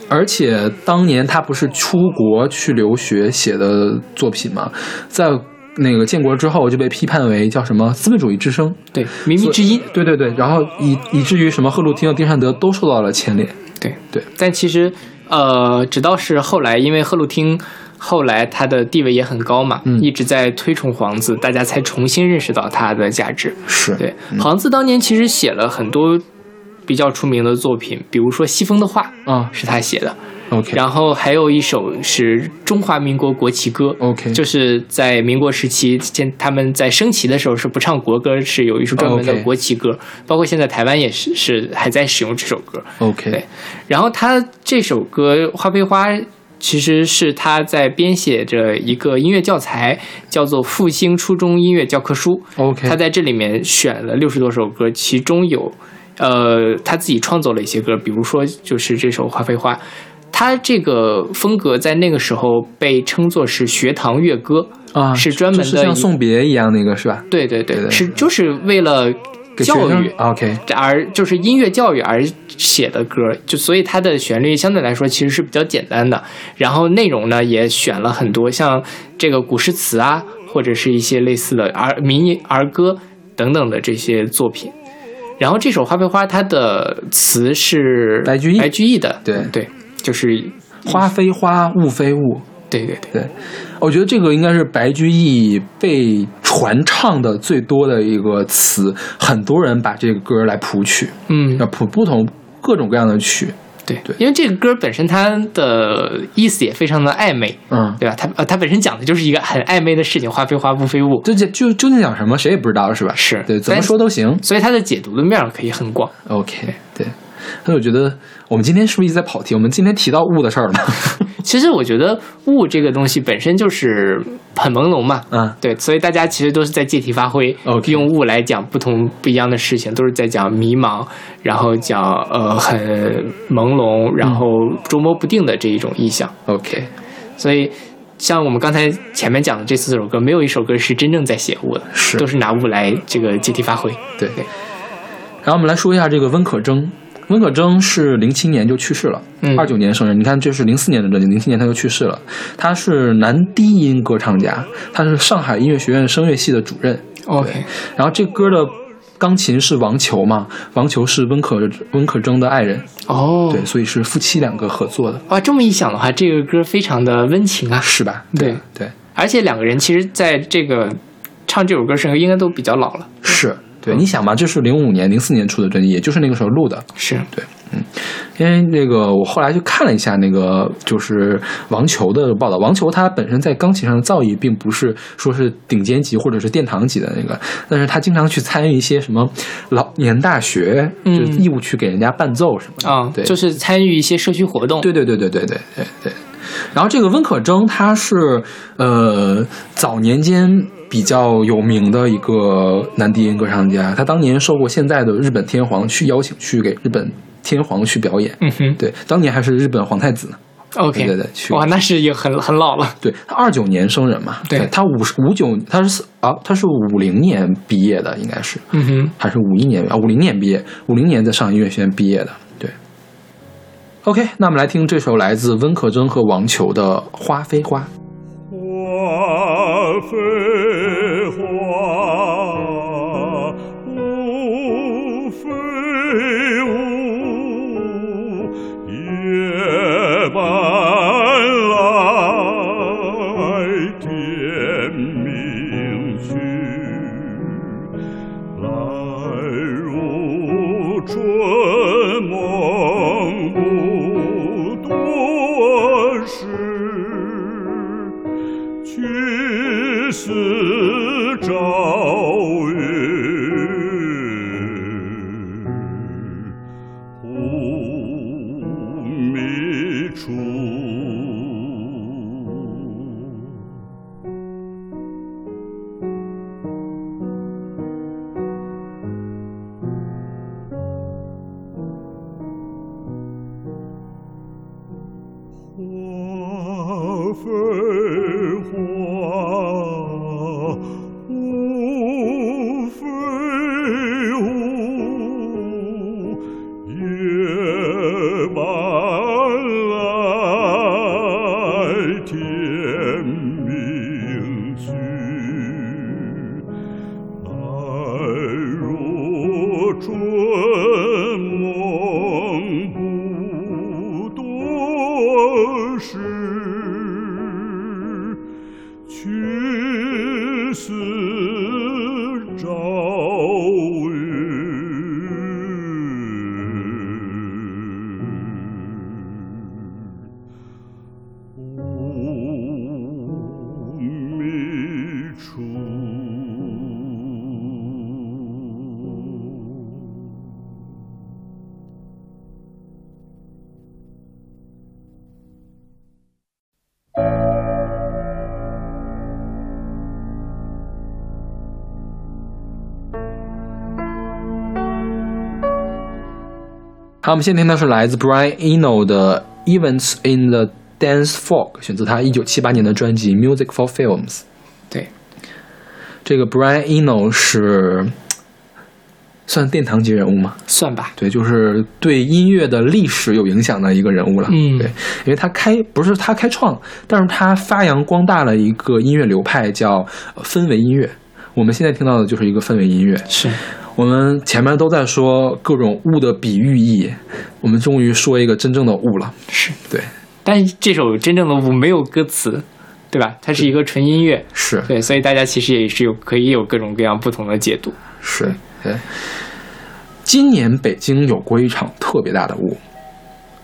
S1: 而且当年他不是出国去留学写的作品吗？在那个建国之后就被批判为叫什么资本主义之声，
S2: 对，靡靡之音。
S1: 对对对，然后以以至于什么赫鲁汀和丁善德都受到了牵连。
S2: 对
S1: 对，
S2: 但其实呃，直到是后来，因为赫鲁汀后来他的地位也很高嘛，
S1: 嗯
S2: 一直在推崇黄子，大家才重新认识到他的价值。
S1: 是
S2: 对，黄子当年其实写了很多比较出名的作品，比如说《西风的画》
S1: 啊
S2: 是他写的，
S1: ，OK
S2: 然后还有一首是中华民国国旗歌。
S1: OK，
S2: 就是在民国时期，现他们在升旗的时候是不唱国歌，是有一首专门的国旗歌包括现在台湾也是是还在使用这首歌。
S1: OK
S2: 对然后他这首歌《花非花》其实是他在编写着一个音乐教材，叫做《复兴初中音乐教科书》。
S1: OK，
S2: 他在这里面选了六十多首歌，其中有呃他自己创作了一些歌，比如说就是这首《花非花》。他这个风格在那个时候被称作是学堂乐歌，
S1: 啊
S2: 是专门的
S1: 就是像送别一样那个是吧？
S2: 对对对，
S1: 对对
S2: 是就是为了教育
S1: OK
S2: 而就是音乐教育而写的歌，就所以它的旋律相对来说其实是比较简单的，然后内容呢也选了很多像这个古诗词啊，或者是一些类似的儿民儿歌等等的这些作品。然后这首《花非花》它的词是
S1: 白居易。
S2: 白居易的，
S1: 对。
S2: 对，就是
S1: 花非花，雾非雾。
S2: 对对对，
S1: 对，我觉得这个应该是白居易被传唱的最多的一个词，很多人把这个歌来谱曲，
S2: 嗯
S1: 要，谱不同各种各样的曲。
S2: 对
S1: 对
S2: 因为这个歌本身它的意思也非常的暧昧，
S1: 嗯，
S2: 对吧？它呃，它本身讲的就是一个很暧昧的事情，花非花，雾非雾，
S1: 这就就究竟讲什么，谁也不知道，是吧？
S2: 是
S1: 对，怎么说都行。
S2: 所以它的解读的面可以很广。
S1: OK，对。所以我觉得我们今天是不是一直在跑题？我们今天提到雾的事儿了吗？*laughs*
S2: 其实我觉得雾这个东西本身就是很朦胧嘛，
S1: 嗯，
S2: 对，所以大家其实都是在借题发挥用雾来讲不同不一样的事情，都是在讲迷茫，然后讲呃很朦胧，然后捉摸不定的这一种意象。
S1: OK，
S2: 所以，像我们刚才前面讲的这四首歌，没有一首歌是真正在写雾的，
S1: 是
S2: 都是拿雾来这个借题发挥。
S1: 对。
S2: 对
S1: 然后我们来说一下这个温可征，温可铮是零七年就去世了，
S2: 嗯
S1: 二九年生人。你看，这是零四年的专辑，零七年他就去世了。他是男低音歌唱家，他是上海音乐学院声乐系的主任。
S2: OK，
S1: 然后这歌的钢琴是王球嘛，王球是温可温可铮的爱人，
S2: 哦，
S1: 对，所以是夫妻两个合作的，
S2: 哇，这么一想的话，这个歌非常的温情啊。
S1: 是吧？
S2: 对
S1: 对，
S2: 而且两个人其实在这个唱这首歌时候应该都比较老了。
S1: 是。对，你想嘛，这是零五年、零四年出的专辑，也就是那个时候录的。
S2: 是对，嗯，
S1: 因为那个，我后来去看了一下那个，就是王球的报道。王球他本身在钢琴上的造诣并不是说是顶尖级或者是殿堂级的那个，但是他经常去参与一些什么老年大学，
S2: 嗯
S1: 就义务去给人家伴奏什么的。
S2: 啊，
S1: 对，
S2: 就是参与一些社区活动。
S1: 对对对对对对对对。然后这个温可铮，他是呃早年间比较有名的一个男低音歌唱家，他当年受过现在的日本天皇去邀请去给日本天皇去表演。
S2: 嗯哼
S1: 对，当年还是日本皇太子呢。
S2: ，OK，
S1: 对对对去
S2: 哇，那是也很很老了。
S1: 对他二九年生人嘛，
S2: 对
S1: 他五十五九，他是啊，他是五零年毕业的，应该是
S2: 嗯哼，
S1: 还是五一年啊？五零年毕业，五零年在上海音乐学院毕业的。对。OK，那我们来听这首来自温可铮和王球的《花非花》。
S6: 花 al
S1: 好，我们现在听到是来自 Brian Eno 的《Events in the Dance Fog》，选自他一九七八年的专辑《Music for Films》。
S2: 对，
S1: 这个 Brian Eno 是算殿堂级人物吗？
S2: 算吧。
S1: 对，就是对音乐的历史有影响的一个人物了。
S2: 嗯
S1: 对，因为他开不是他开创，但是他发扬光大了一个音乐流派，叫呃氛围音乐。我们现在听到的就是一个氛围音乐。
S2: 是，
S1: 我们前面都在说各种物的比喻意，我们终于说一个真正的物了。
S2: 是，
S1: 对，
S2: 但是这首真正的物没有歌词，对吧？它是一个纯音乐，
S1: 是
S2: 对，所以大家其实也是有可以有各种各样不同的解读。
S1: 是，对。今年北京有过一场特别大的雾，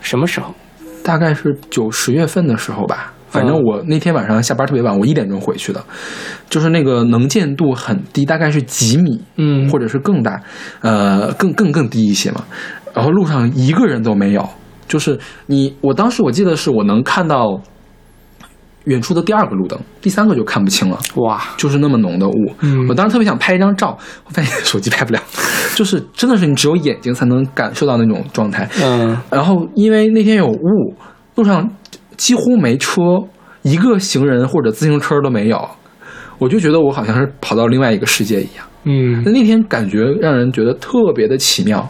S2: 什么时候？
S1: 大概是九十月份的时候吧。反正
S2: 嗯
S1: 我那天晚上下班特别晚，我一点钟回去的，就是那个能见度很低，大概是几米，
S2: 嗯
S1: 或者是更大，呃，更更更低一些嘛。然后路上一个人都没有，就是你，我当时我记得是我能看到远处的第二个路灯，第三个就看不清了。
S2: 哇，
S1: 就是那么浓的雾。
S2: 嗯
S1: 我当时特别想拍一张照，我发现 *laughs* 手机拍不了，*laughs* 就是真的是你只有眼睛才能感受到那种状态。
S2: 嗯，
S1: 然后因为那天有雾，路上几乎没车，一个行人或者自行车都没有，我就觉得我好像是跑到另外一个世界一样。
S2: 嗯
S1: 那那天感觉让人觉得特别的奇妙，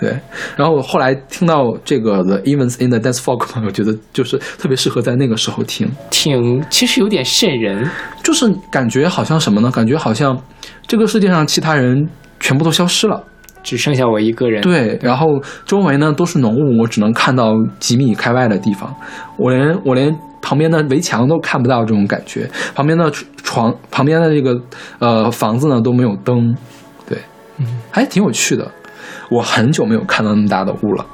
S1: 对，然后我后来听到这个 The Events in the Dance Fog 嘛，我觉得就是特别适合在那个时候听，
S2: 挺其实有点瘆人。
S1: 就是感觉好像什么呢？感觉好像这个世界上其他人全部都消失了。
S2: 只剩下我一个人。
S1: 对，然后周围呢都是浓雾，我只能看到几米开外的地方，我连我连旁边的围墙都看不到，这种感觉。旁边的床旁边的这个呃房子呢都没有灯，对，嗯，还挺有趣的。我很久没有看到那么大的雾了，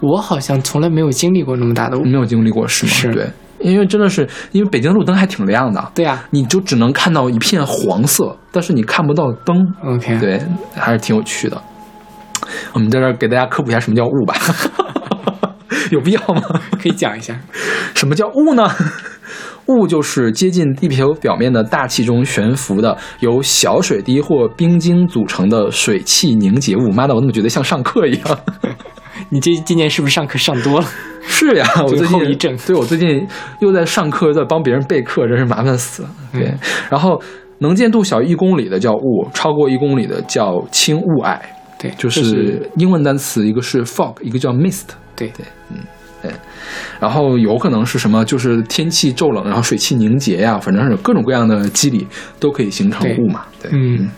S2: 我好像从来没有经历过那么大的雾。
S1: 没有经历过是吗？
S2: 是
S1: 对，因为真的是因为北京路灯还挺亮的，
S2: 对啊
S1: 你就只能看到一片黄色，但是你看不到灯。
S2: ，OK，，
S1: 对，还是挺有趣的。我们在这儿给大家科普一下什么叫雾吧，*laughs* 有必要吗？
S2: 可以讲一下。*laughs*
S1: 什么叫雾呢？*laughs* 雾就是接近地球表面的大气中悬浮的由小水滴或冰晶组成的水汽凝结物。妈的，我怎么觉得像上课一样？*laughs*
S2: 你这今年是不是上课上多了？*laughs*
S1: 是呀，我最近
S2: 后遗症
S1: 对我最近又在上课，又在帮别人备课，真是麻烦死了。对，
S2: 嗯 *laughs*
S1: 然后能见度小于一公里的叫雾，超过一公里的叫轻雾霭。
S2: 对，
S1: 就是英文单词，一个是 fog，一个叫 mist。
S2: 对
S1: 对，嗯，对。然后有可能是什么，就是天气骤冷，然后水汽凝结呀，反正是各种各样的机理都可以形成雾嘛。对，
S2: 嗯，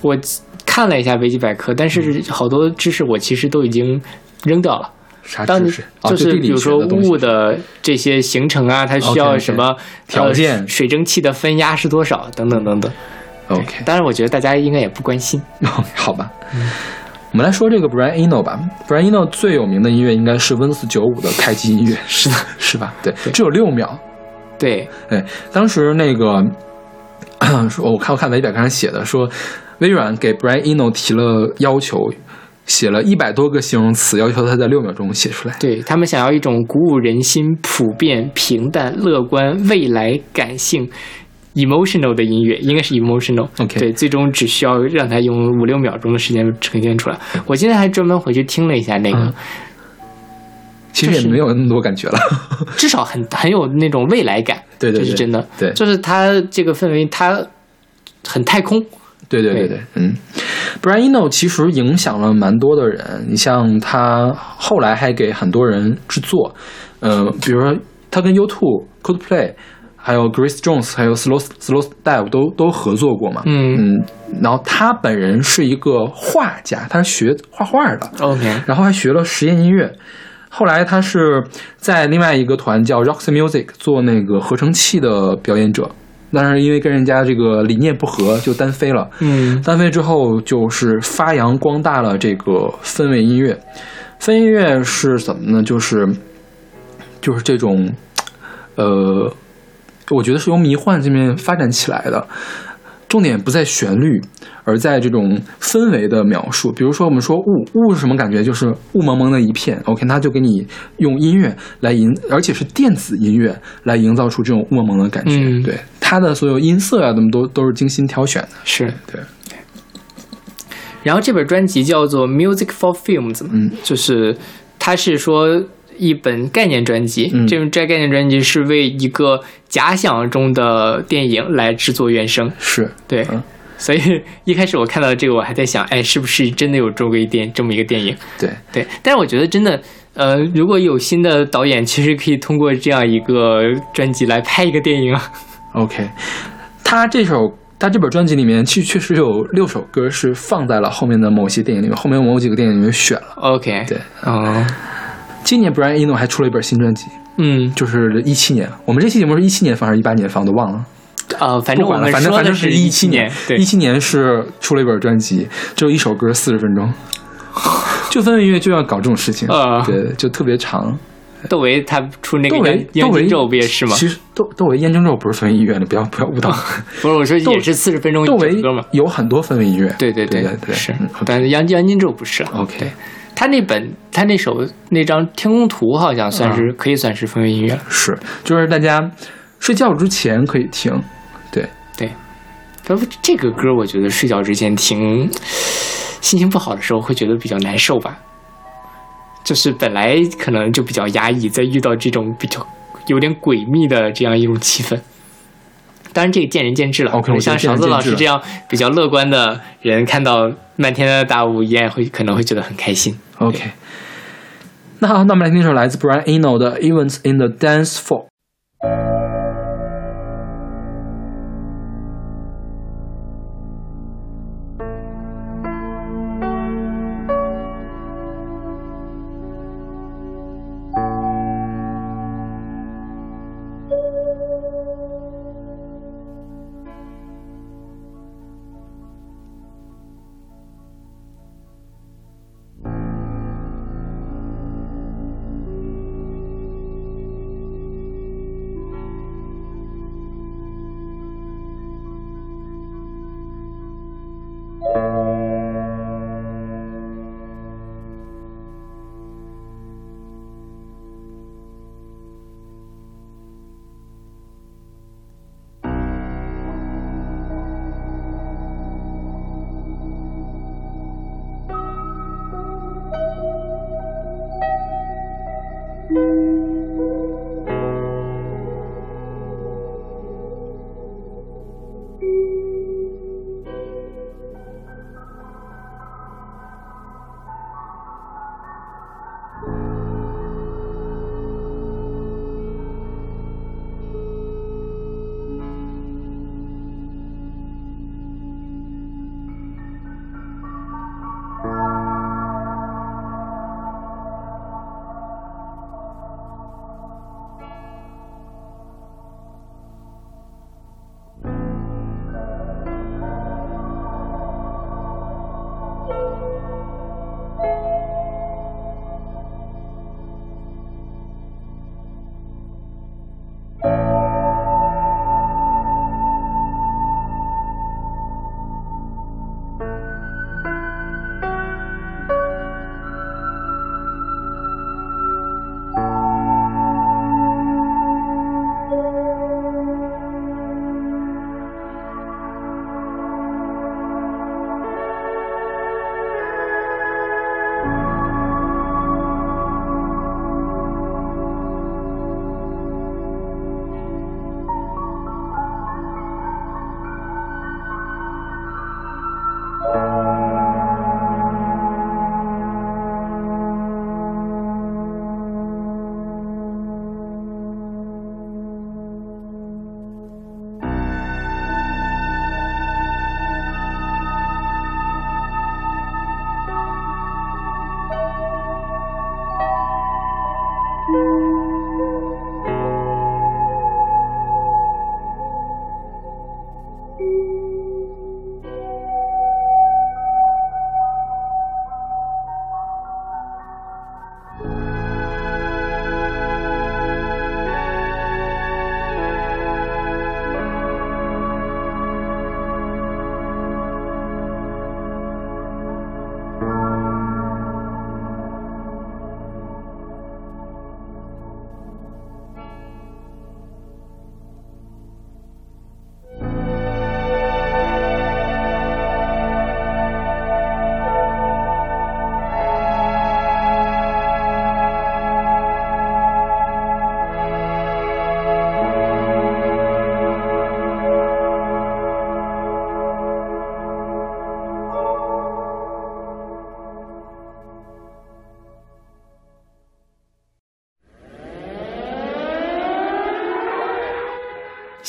S2: 我看了一下维基百科，但是好多知识我其实都已经扔掉了。当你
S1: 啥知识？啊
S2: 就是比如说
S1: 学的
S2: 这些形成啊，它需要什么
S1: 条件
S2: 呃水蒸气的分压是多少等等等等。
S1: OK，
S2: 当然，我觉得大家应该也不关心。*laughs*
S1: 好吧。我们来说这个 Brian Eno 吧。Brian Eno 最有名的音乐应该是 Windows 九五的开机音乐，是的，*laughs* 是吧？对，只有六秒。
S2: 对，
S1: 对，当时那个 *clears throat* 说，我看我看维基百科上写的说，微软给 Brian Eno 提了要求，写了一百多个形容词，要求他在六秒钟写出来。
S2: 对他们想要一种鼓舞人心、普遍、平淡、乐观、未来感性。emotional 的音乐应该是
S1: emotional，OK
S2: 对，最终只需要让他用五六秒钟的时间呈现出来。我今天还专门回去听了一下那个，
S1: 嗯其实也没有那么多感觉了。*laughs*
S2: 至少很很有那种未来感，
S1: 对对对
S2: 这是真的，
S1: 对
S2: 就是它这个氛围，它很太空，对
S1: 对对对对，嗯，Brian Eno 其实影响了蛮多的人。你像他后来还给很多人制作，呃，比如说他跟 U2、Coldplay，还有 Grace Jones，还有 Slow Slow Dive 都都合作过嘛。
S2: 嗯
S1: 嗯，然后他本人是一个画家，他是学画画的
S2: ，OK，
S1: 然后还学了实验音乐。后来他是在另外一个团叫 Roxy Music 做那个合成器的表演者，但是因为跟人家这个理念不合，就单飞了。
S2: 嗯
S1: 单飞之后，就是发扬光大了这个氛围音乐。氛围音乐是怎么呢？就是就是这种，呃，我觉得是由迷幻这边发展起来的。重点不在旋律，而在这种氛围的描述。比如说，我们说雾，雾是什么感觉？就是雾蒙蒙的一片。OK，它就给你用音乐来营，而且是电子音乐来营造出这种雾蒙蒙的感觉。
S2: 嗯
S1: 对，它的所有音色啊，怎么都都是精心挑选的。
S2: 是。
S1: 对，
S2: 然后这本专辑叫做《Music for Films》，
S1: 嗯，
S2: 就是它是说一本概念专辑，
S1: 嗯
S2: 这种这概念专辑是为一个假想中的电影来制作原声，
S1: 是，
S2: 对。
S1: 嗯
S2: 所以一开始我看到这个，我还在想，哎，是不是真的有这么一电这么一个电影？
S1: 对，
S2: 对，但是我觉得真的，呃，如果有新的导演，其实可以通过这样一个专辑来拍一个电影啊。
S1: OK，他这首他这本专辑里面，其实确实有六首歌是放在了后面的某些电影里面，后面某几个电影里面选了。
S2: OK，
S1: 对，
S2: 哦，
S1: 今年 Brian Eno 还出了一本新专辑，
S2: 嗯，
S1: 就是一七年。我们这期节目是一七年放还是一八年放？都忘了。
S2: 呃，反正
S1: 反正反正
S2: 是
S1: 一
S2: 七
S1: 年，
S2: 对
S1: 一，七年是出了一本专辑，只有一首歌，四十分钟。*laughs* 就氛围音乐就要搞这种事情，
S2: 啊
S1: 对，就特别长。
S2: 窦唯他出那个
S1: 窦唯
S2: 烟，烟
S1: 窦唯
S2: 金咒不也是吗？
S1: 其实窦窦唯燕京咒不是氛围音乐的，不要不要误导。*laughs*
S2: 不是，我说也是四十分钟一
S1: 窦唯
S2: 首歌嘛。
S1: 有很多氛围音乐，
S2: 对对
S1: 对对，
S2: 是
S1: 嗯，
S2: 但是杨杨金咒不是了。
S1: OK，
S2: 他那本他那首那张天空图好像算是可以算是氛围音乐。
S1: 是，就是大家睡觉之前可以听，对，
S2: 对，不过这个歌我觉得睡觉之前听，心情不好的时候会觉得比较难受吧。就是本来可能就比较压抑，再遇到这种比较有点诡秘的这样一种气氛，当然这个见仁见智了。
S1: OK，
S2: 可能
S1: 我
S2: 像勺子老师这样比较乐观的人，看到漫天的大雾，依然会可能会觉得很开心。
S1: OK，那好，那我们来听一首来自 Brian Eno 的《Events in the Dance Floor》。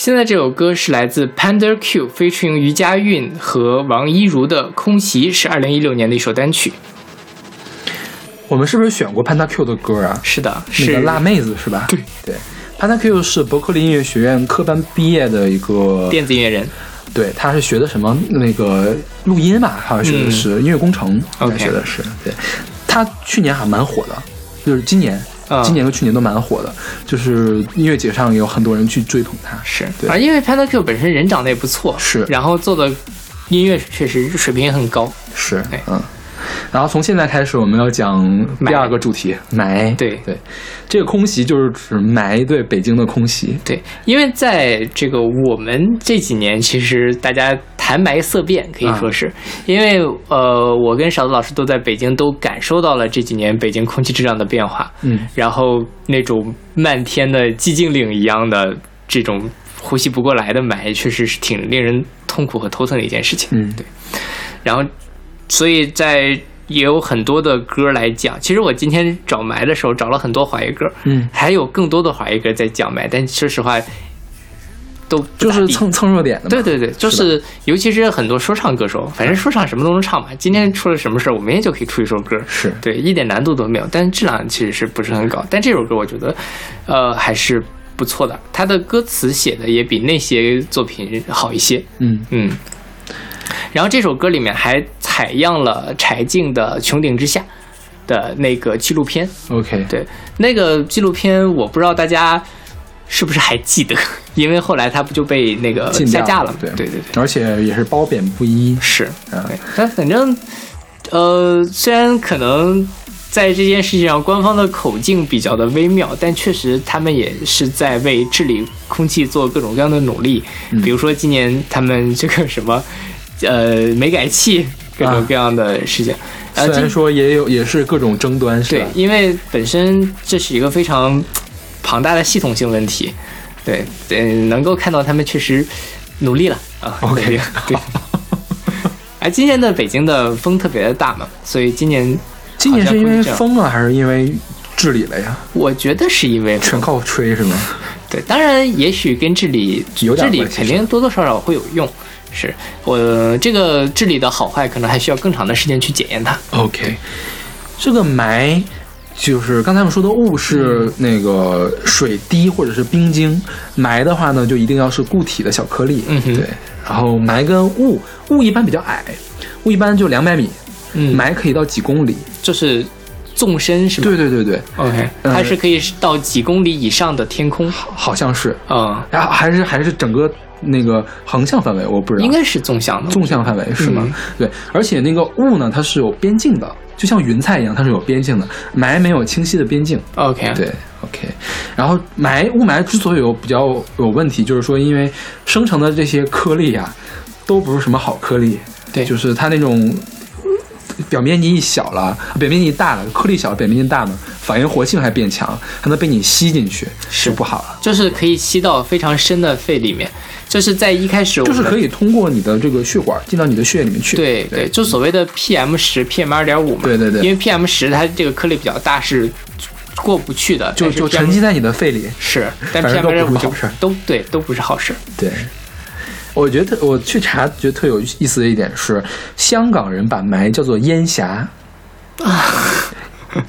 S2: 现在这首歌是来自 Panda Q featuring 于佳韵和王一如的《空袭》，是二零一六年的一首单曲。
S1: 我们是不是选过 Panda Q 的歌啊？
S2: 是的，
S1: 那
S2: 是
S1: 个辣妹子是吧？
S2: 对
S1: 对，Panda Q 是伯克利音乐学院科班毕业的一个，
S2: 电子音乐人。
S1: 对，他是学的什么那个录音吧？好像学的是音乐工程，应该
S2: OK
S1: 学的是。对，他去年还蛮火的，就是今年。
S2: 嗯
S1: 今年和去年都蛮火的，就是音乐节上有很多人去追捧他。
S2: 是，
S1: 对
S2: 而因为 Panda Q 本身人长得也不错，
S1: 是
S2: 然后做的音乐确实水平也很高。
S1: 是
S2: 对，
S1: 嗯。然后从现在开始，我们要讲第二个主题——霾。
S2: 对
S1: 对，这个空袭就是指霾对北京的空袭。
S2: 对，因为在这个我们这几年，其实大家谈霾色变，可以说是、因为呃，我跟勺子老师都在北京，都感受到了这几年北京空气质量的变化。
S1: 嗯，
S2: 然后那种漫天的寂静岭一样的这种呼吸不过来的霾，确实是挺令人痛苦和头疼的一件事情。
S1: 嗯
S2: 对。然后，所以在也有很多的歌来讲。其实我今天找霾的时候找了很多华语歌，
S1: 嗯，
S2: 还有更多的华语歌在讲霾，但说实话，都
S1: 就是蹭蹭热点的嘛。
S2: 对对对，就是尤其是很多说唱歌手，反正说唱什么都能唱嘛。今天出了什么事儿，我明天就可以出一首歌，
S1: 是
S2: 对，一点难度都没有，但是质量其实是不是很高。但这首歌我觉得，呃，还是不错的。他的歌词写的也比那些作品好一些，
S1: 嗯
S2: 嗯。然后这首歌里面还采样了柴静的《穹顶之下》的那个纪录片
S1: ，，OK，
S2: 对，那个纪录片我不知道大家是不是还记得，*laughs* 因为后来它不就被那个下架了吗？
S1: 对
S2: 对对对，
S1: 而且也是褒贬不一。
S2: 是，
S1: 嗯，
S2: 但反正，呃，虽然可能在这件事情上官方的口径比较的微妙，但确实他们也是在为治理空气做各种各样的努力。
S1: 嗯
S2: 比如说今年他们这个什么，呃，煤改气各种各样的事情。
S1: 虽然说也有也是各种争端，是吧，？
S2: 对因为本身这是一个非常庞大的系统性问题，对，对，能够看到他们确实努力了啊
S1: OK，
S2: 对。而 *laughs* 今年的北京的风特别的大嘛，所以今年
S1: 今年是因为
S2: 好像会这样
S1: 封了还是因为治理了呀？
S2: 我觉得是因为
S1: 全靠吹是吗？
S2: 对，当然也许跟治理
S1: 有点
S2: 治理肯定多多少少会有用，是我这个治理的好坏可能还需要更长的时间去检验它。
S1: OK，这个霾就是刚才我们说的雾是那个水滴或者是冰晶，霾的话呢就一定要是固体的小颗粒。
S2: 嗯哼
S1: 对。然后霾跟雾，雾一般比较矮，雾一般就两百米，
S2: 嗯，
S1: 霾可以到几公里。
S2: 就是纵深是吗？
S1: 对对对对
S2: ，，OK，
S1: 嗯
S2: 它是可以到几公里以上的天空。
S1: 好像是，
S2: 嗯，
S1: 然后还是还是整个那个横向范围，我不知道。
S2: 应该是纵向的。
S1: 纵向范围是吗？
S2: 嗯
S1: 对，而且那个雾呢，它是有边境的，就像云彩一样，它是有边境的。霾没有清晰的边境。
S2: OK，
S1: 对，OK。然后霾雾霾之所以有比较有问题，就是说因为生成的这些颗粒啊，都不是什么好颗粒，
S2: 对
S1: 就是它那种。表面积一小了，表面积大了，颗粒小，表面积大呢，反应活性还变强，还能被你吸进去，
S2: 是
S1: 就不好了。
S2: 就是可以吸到非常深的肺里面，就是在一开始
S1: 就是可以通过你的这个血管进到你的血液里面去。
S2: 对对，就所谓的 PM 十、PM 二点五嘛。
S1: 对对对
S2: 因为 PM 十它这个颗粒比较大，是过不去的。
S1: 就就沉积在你的肺里。
S2: 是，但
S1: 反正
S2: PM 二点五就
S1: 都不是好事儿
S2: 都对，都不是好事。
S1: 对，我觉得我去查，觉得特有意思的一点是，香港人把霾叫做烟霞啊。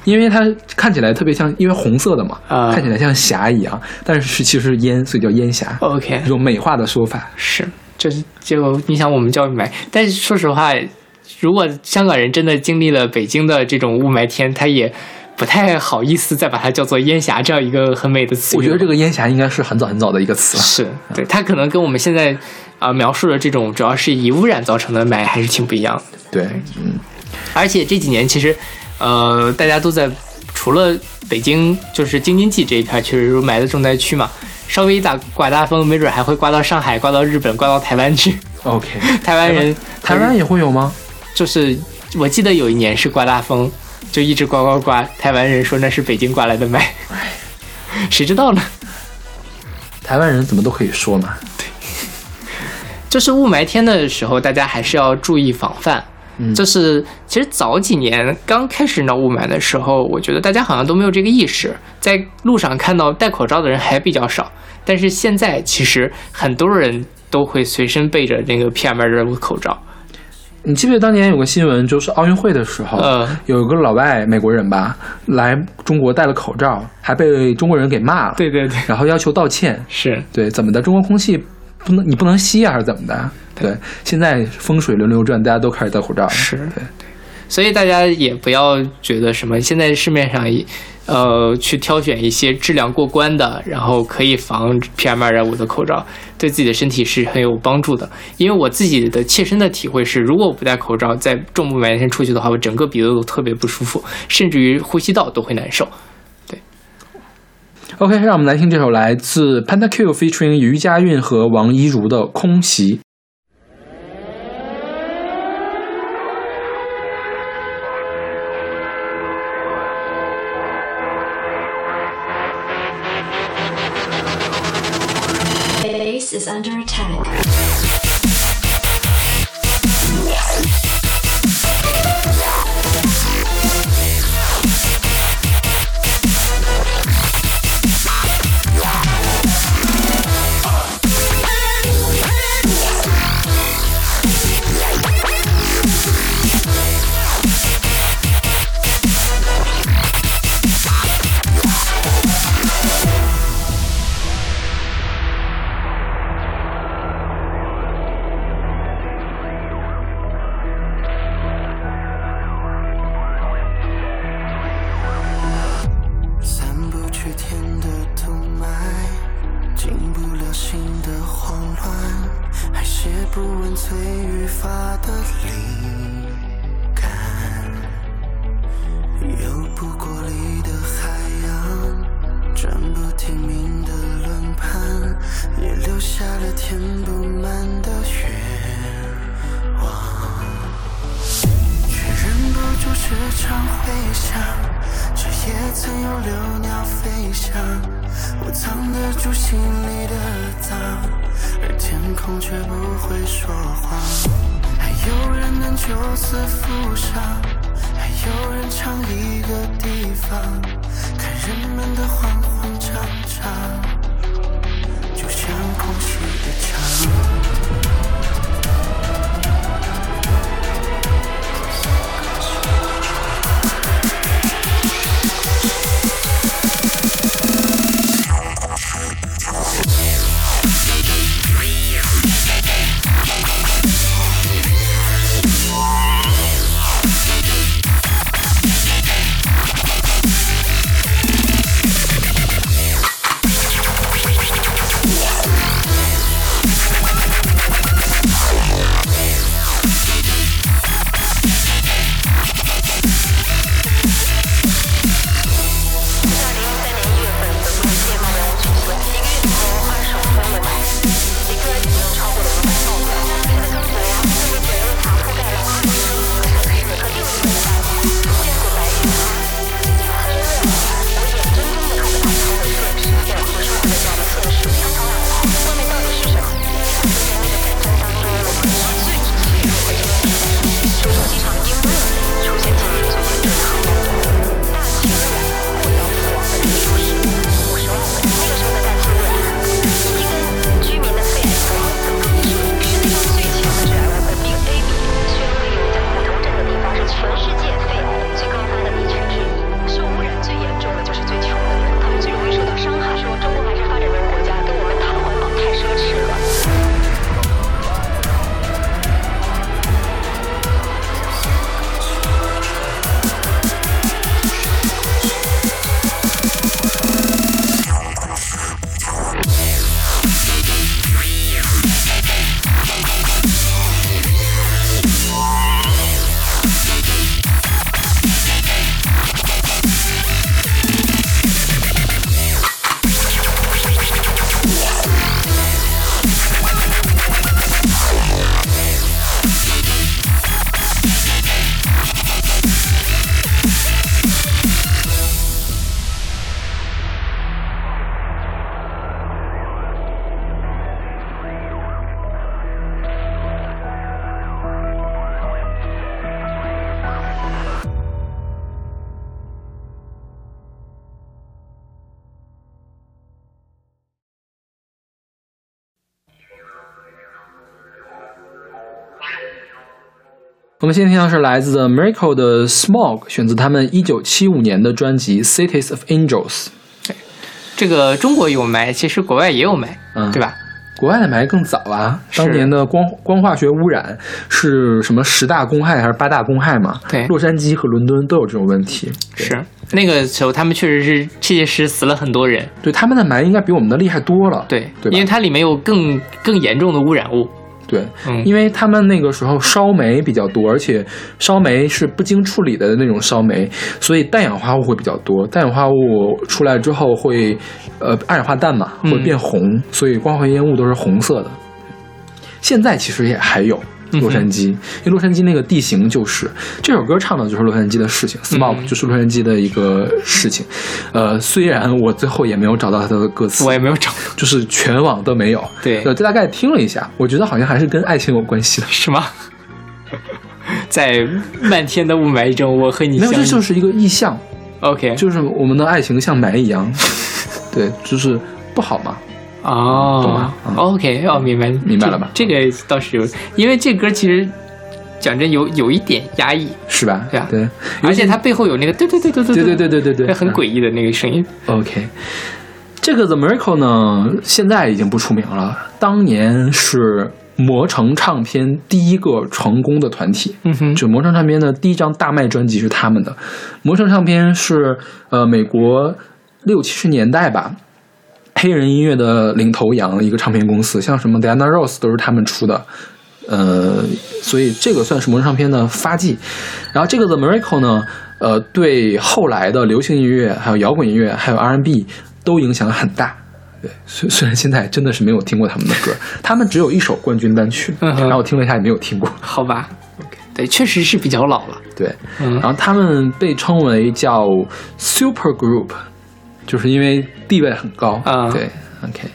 S1: 因为它看起来特别像，因为红色的嘛，
S2: 啊
S1: 看起来像霞一样，但是是其实是烟，所以叫烟霞
S2: ，OK，
S1: 一种美化的说法。
S2: 是，就是就你想我们叫霾，但是说实话，如果香港人真的经历了北京的这种雾霾天，他也不太好意思再把它叫做烟霞这样一个很美的词。
S1: 我觉得这个烟霞应该是很早很早的一个词了。
S2: 是对，它可能跟我们现在啊、描述的这种主要是以污染造成的霾还是挺不一样的。
S1: 对，嗯，
S2: 而且这几年其实，呃，大家都在除了北京就是京津冀这一片，确实是霾的重灾区嘛。稍微一打刮大风，没准还会刮到上海、刮到日本、刮到台湾去。
S1: OK，*laughs*
S2: 台湾人
S1: 台湾也会有吗？
S2: 就是我记得有一年是刮大风，就一直刮刮刮，台湾人说那是北京刮来的霾，谁知道呢？
S1: 台湾人怎么都可以说嘛。
S2: 对就是雾霾天的时候，大家还是要注意防范。
S1: 嗯
S2: 就是其实早几年刚开始闹雾霾的时候，我觉得大家好像都没有这个意识，在路上看到戴口罩的人还比较少。但是现在其实很多人都会随身备着那个 PM 二点五口罩。
S1: 你记不记得当年有个新闻，就是奥运会的时候，
S2: 嗯
S1: 有一个老外美国人吧，来中国戴了口罩，还被中国人给骂了，
S2: 对对对，
S1: 然后要求道歉。
S2: 是
S1: 对，怎么的？中国空气不能你不能吸啊，还是怎么的？对，现在风水轮流转，大家都开始戴口罩了。
S2: 是
S1: 对，
S2: 所以大家也不要觉得什么，现在市面上呃去挑选一些质量过关的，然后可以防 PM 二点五的口罩，对自己的身体是很有帮助的。因为我自己的切身的体会是，如果我不戴口罩，在重雾霾天出去的话，我整个鼻子都特别不舒服，甚至于呼吸道都会难受。
S1: 对 OK，让我们来听这首来自 Panda Q featuring 于佳韵和王一茹的《空袭》。
S7: Attack.
S8: 我们
S1: 现在听到是来自 Miracle 的 Smog，选自他们一九七五年的专辑《Cities of Angels》。
S2: 这个中国有霾，其实国外也有霾，
S1: 嗯
S2: 对吧？
S1: 国外的霾更早啊，当年的光光化学污染是什么十大公害还是八大公害嘛？
S2: 对
S1: 洛杉矶和伦敦都有这种问题。
S2: 是那个时候，他们确实是切实死了很多人，
S1: 对他们的霾应该比我们的厉害多了。
S2: 对，
S1: 对
S2: 因为它里面有更更严重的污染物，
S1: 对，
S2: 嗯
S1: 因为他们那个时候烧煤比较多，而且烧煤是不经处理的那种烧煤，所以氮氧化物会比较多。氮氧化物出来之后会，呃，二氧化氮嘛，
S2: 嗯
S1: 会变红，所以光化烟雾都是红色的。现在其实也还有，洛杉矶，因为洛杉矶那个地形就是这首歌唱的就是洛杉矶的事情，smoke
S5: 嗯
S1: 就是洛杉矶的一个事情。呃，虽然我最后也没有找到它的歌词，
S5: 我也没有找，
S1: 就是全网都没有。
S5: 对
S1: 呃，大概听了一下，我觉得好像还是跟爱情有关系的。
S5: 是吗？*laughs* 在漫天的雾霾中，我和你
S1: 没有，这就是一个意象
S5: ，OK，
S1: 就是我们的爱情像霾一样，*laughs* 对，就是不好嘛。懂
S5: 哦
S1: 吗嗯
S5: ，OK，哦，明白
S1: 明白了吧？
S5: 这这个倒是有，因为这歌其实讲真有有一点压抑，
S1: 是吧？
S5: 对啊。
S1: 对，
S5: 而且它背后有那个对对对对对
S1: 对对对对对对，
S5: 很诡异的那个声音。
S1: OK，这个 The Miracle 呢，现在已经不出名了。当年是魔城唱片第一个成功的团体，
S5: 嗯哼，
S1: 就魔城唱片的第一张大卖专辑是他们的。魔城唱片是呃美国六七十年代吧，黑人音乐的领头羊一个唱片公司，像什么 Diana Ross 都是他们出的。呃，所以这个算是魔城唱片的发迹。然后这个 The Miracle 呢，呃，对后来的流行音乐、还有摇滚音乐、还有 R&B 都影响很大。对，虽虽然现在真的是没有听过他们的歌，他们只有一首冠军单曲，
S5: 嗯
S1: 然后我听了一下也没有听过。
S5: 好吧对，确实是比较老了。
S1: 对，
S5: 嗯
S1: 然后他们被称为叫 Super Group，就是因为地位很高。
S5: 啊
S1: 对，OK。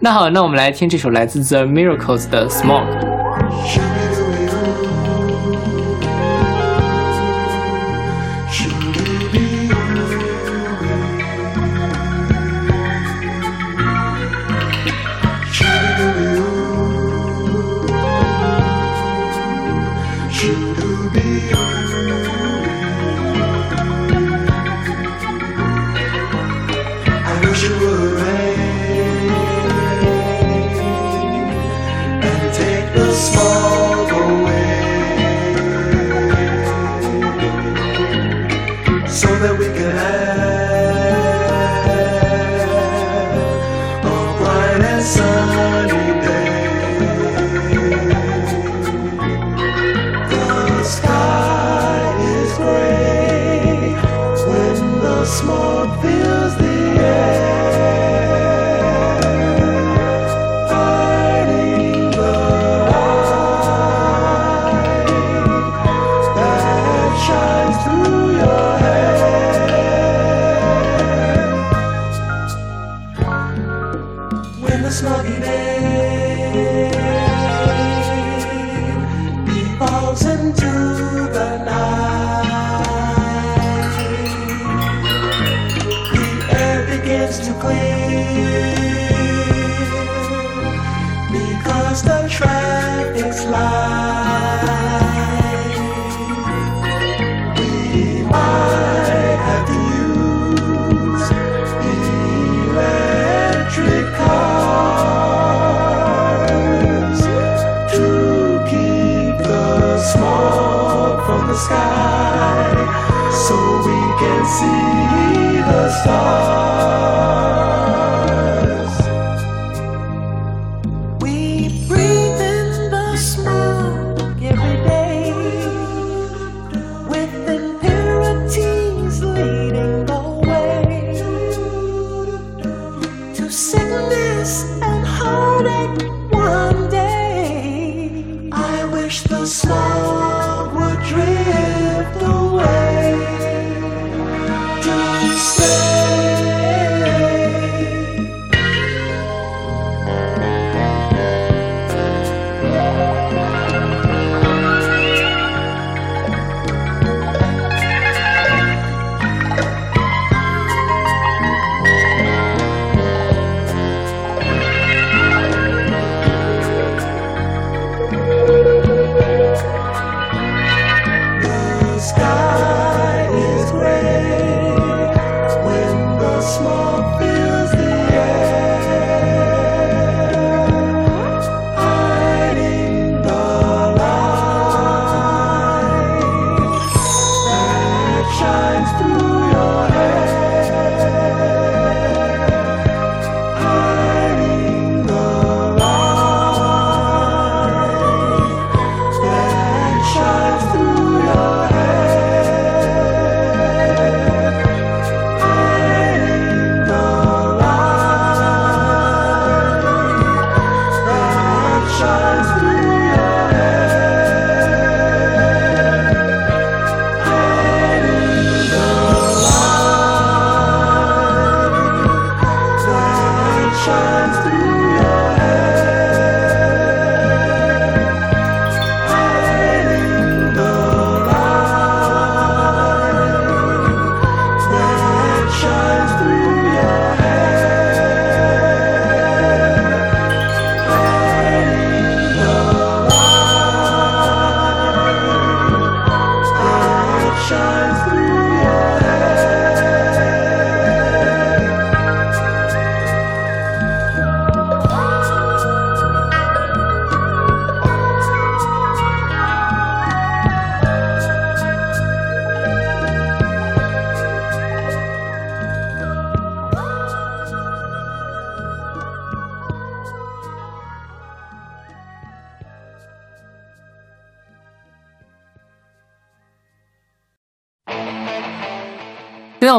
S5: 那好，那我们来听这首来自 The Miracles 的《Smoke》。
S9: See the stars.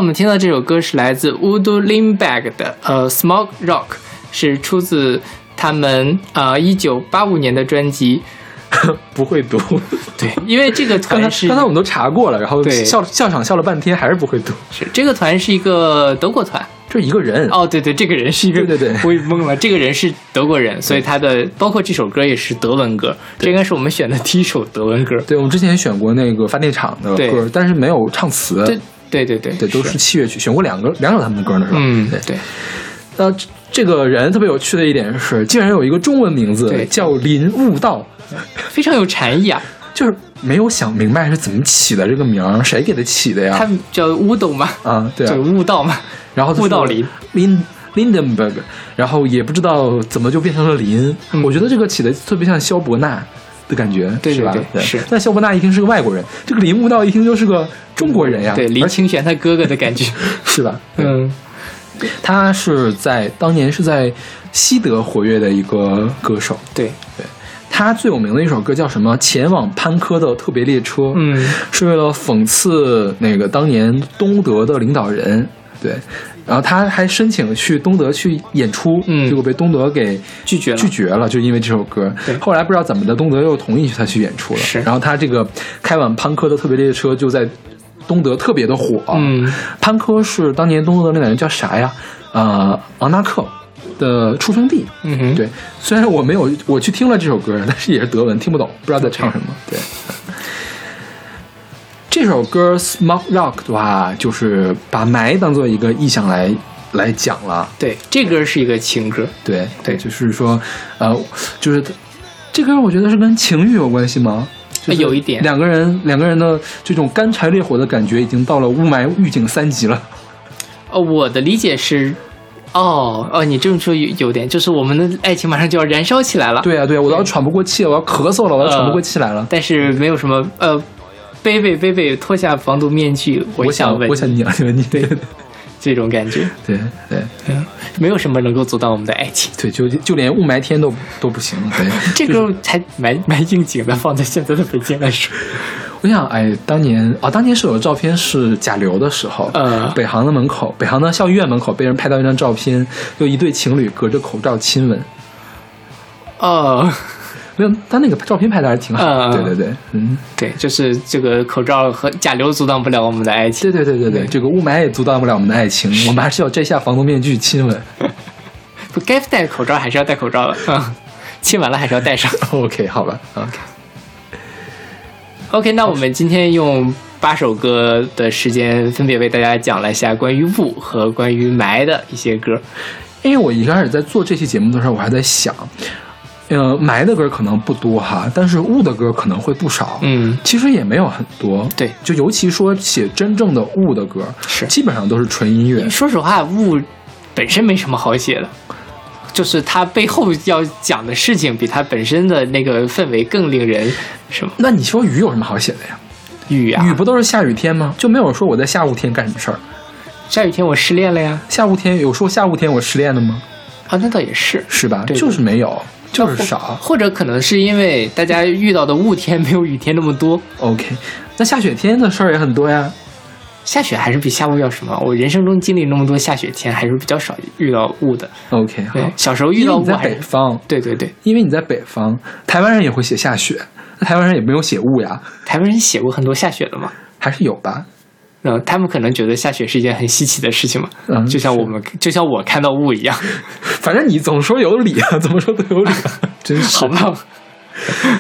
S2: 我们听到这首歌是来自 Udo Limberg 的呃 Smoke Rock，是出自他们呃一九八五年的专辑。*laughs*
S1: 不会读。*laughs*
S2: 对，因为这个
S1: 刚才
S2: 团是
S1: 刚才我们都查过了，然后
S2: 对
S1: 笑笑场笑了半天，还是不会读。
S2: 是这个团是一个德国团。
S1: 这一个人
S2: 哦，对对，这个人是一个，
S1: 对对对
S2: 我也懵了。这个人是德国人，所以他的包括这首歌也是德文歌，这应该是我们选的第一首德文歌。
S1: 对，我们之前选过那个发电厂的
S2: 对
S1: 歌，但是没有唱词。
S2: 对对对对
S1: 对，都是器乐曲，选过两个两首他们的歌呢，是吧？
S2: 嗯，
S1: 对。
S2: 对，
S1: 那，这这个人特别有趣的一点是，竟然有一个中文名字
S2: 对
S1: 叫林悟道，
S2: 非常有禅意啊。
S1: 就是没有想明白是怎么起的这个名儿，谁给他起的呀？
S2: 他们叫乌斗嘛，
S1: 啊，对啊
S2: 就，悟道嘛。
S1: 然后他说
S2: 悟道林
S1: 林 Lindenberg，然后也不知道怎么就变成了林。
S2: 嗯
S1: 我觉得这个起的特别像萧伯纳的感觉，
S2: 对
S1: 是吧？
S2: 对对是
S1: 但萧伯纳一听是个外国人，这个林悟道一听就是个中国人呀，
S2: 对，林清玄他哥哥的感觉。*laughs*
S1: 是吧？*laughs*
S2: 嗯，
S1: 他是在当年是在西德活跃的一个歌手。
S2: 对对，
S1: 他最有名的一首歌叫什么？前往潘科的特别列车。
S2: 嗯，
S1: 是为了讽刺那个当年东德的领导人。对，然后他还申请去东德去演出，
S2: 嗯
S1: 结果被东德给
S2: 拒绝了
S1: 拒绝了，就因为这首歌
S2: 对。
S1: 后来不知道怎么的，东德又同意他去演出了。
S2: 是
S1: 然后他这个开往潘科的特别列车就在东德特别的火。
S2: 嗯，
S1: 潘科是当年东德的领导人叫啥呀？呃，昂纳克的出生地。
S2: 嗯哼，
S1: 对，虽然我没有我去听了这首歌，但是也是德文，听不懂，不知道在唱什么。对，这首歌《Smoke Rock》的话，就是把霾当做一个意象来来讲了。
S2: 对，这歌是一个情歌。
S1: 对
S2: 对
S1: 就是说，呃，就是这歌，我觉得是跟情欲有关系吗？就是
S2: 有一点
S1: 两个人两个人的这种干柴烈火的感觉，已经到了雾霾预警三级了。
S2: 哦，我的理解是，哦哦，你这么说有有点，就是我们的爱情马上就要燃烧起来了。，
S1: 对啊，对啊，我都要喘不过气了，我要咳嗽了，我要喘不过气来了。
S2: 但是没有什么呃，贝贝贝贝脱下防毒面具，
S1: 我
S2: 想问
S1: 我想你了，这个你对
S2: 这种感觉，*laughs*
S1: 对对
S2: 对，没有什么能够阻挡我们的爱情。
S1: 对，就就连雾霾天都都不行。对，*laughs*
S2: 这个还蛮蛮应景的，*laughs* 放在现在的北京来说。
S1: 我想，哎，当年啊、当年是有照片是甲流的时候，
S2: 呃
S1: 北航的门口，北航的校医院门口被人拍到一张照片，有一对情侣隔着口罩亲吻。
S2: 哦，
S1: 没有，他那个照片拍的还是挺好的。
S2: 嗯
S1: 对对对，嗯，
S2: 对，就是这个口罩和甲流阻挡不了我们的爱情。
S1: 对对对对对，这个雾霾也阻挡不了我们的爱情，*laughs* 我们还是要摘下防毒面具亲吻。
S2: 不该戴口罩还是要戴口罩的，嗯，亲完了还是要戴上。*laughs*
S1: OK，好吧，OK。
S2: OK，那我们今天用八首歌的时间，分别为大家讲了一下关于雾和关于霾的一些歌。
S1: 因为我一开始在做这期节目的时候，我还在想，呃，埋的歌可能不多哈，但是雾的歌可能会不少。
S2: 嗯，
S1: 其实也没有很多。
S2: 对
S1: 就尤其说写真正的雾的歌，
S2: 是
S1: 基本上都是纯音乐。
S2: 说实话，雾本身没什么好写的，就是它背后要讲的事情比它本身的那个氛围更令人什么
S1: 那你说雨有什么好写的呀？
S2: 雨啊，
S1: 雨不都是下雨天吗？就没有说我在下雾天干什么事儿。
S2: 下雨天我失恋了呀。
S1: 下雾天有说下雾天我失恋的吗？
S2: 啊，那倒也是。
S1: 是吧？
S2: 对对
S1: 就是没有，就是少。
S2: 或者可能是因为大家遇到的雾天没有雨天那么多
S1: ，OK，那下雪天的事儿也很多呀。
S2: 下雪还是比下雾要什么？我人生中经历那么多下雪天，还是比较少遇到雾的。
S1: OK，好，。
S2: 小时候遇到雾还是
S1: 北方，
S2: 对对对，
S1: 因为你在北方，台湾人也会写下雪，那台湾人也没有写雾呀，
S2: 台湾人写过很多下雪的吗。
S1: 还是有吧？
S2: 嗯，他们可能觉得下雪是一件很稀奇的事情嘛，
S1: 嗯
S2: 就像我们，就像我看到雾一样，*laughs*
S1: 反正你总说有理啊，怎么说都有理啊，*laughs* 真是。
S2: 好棒？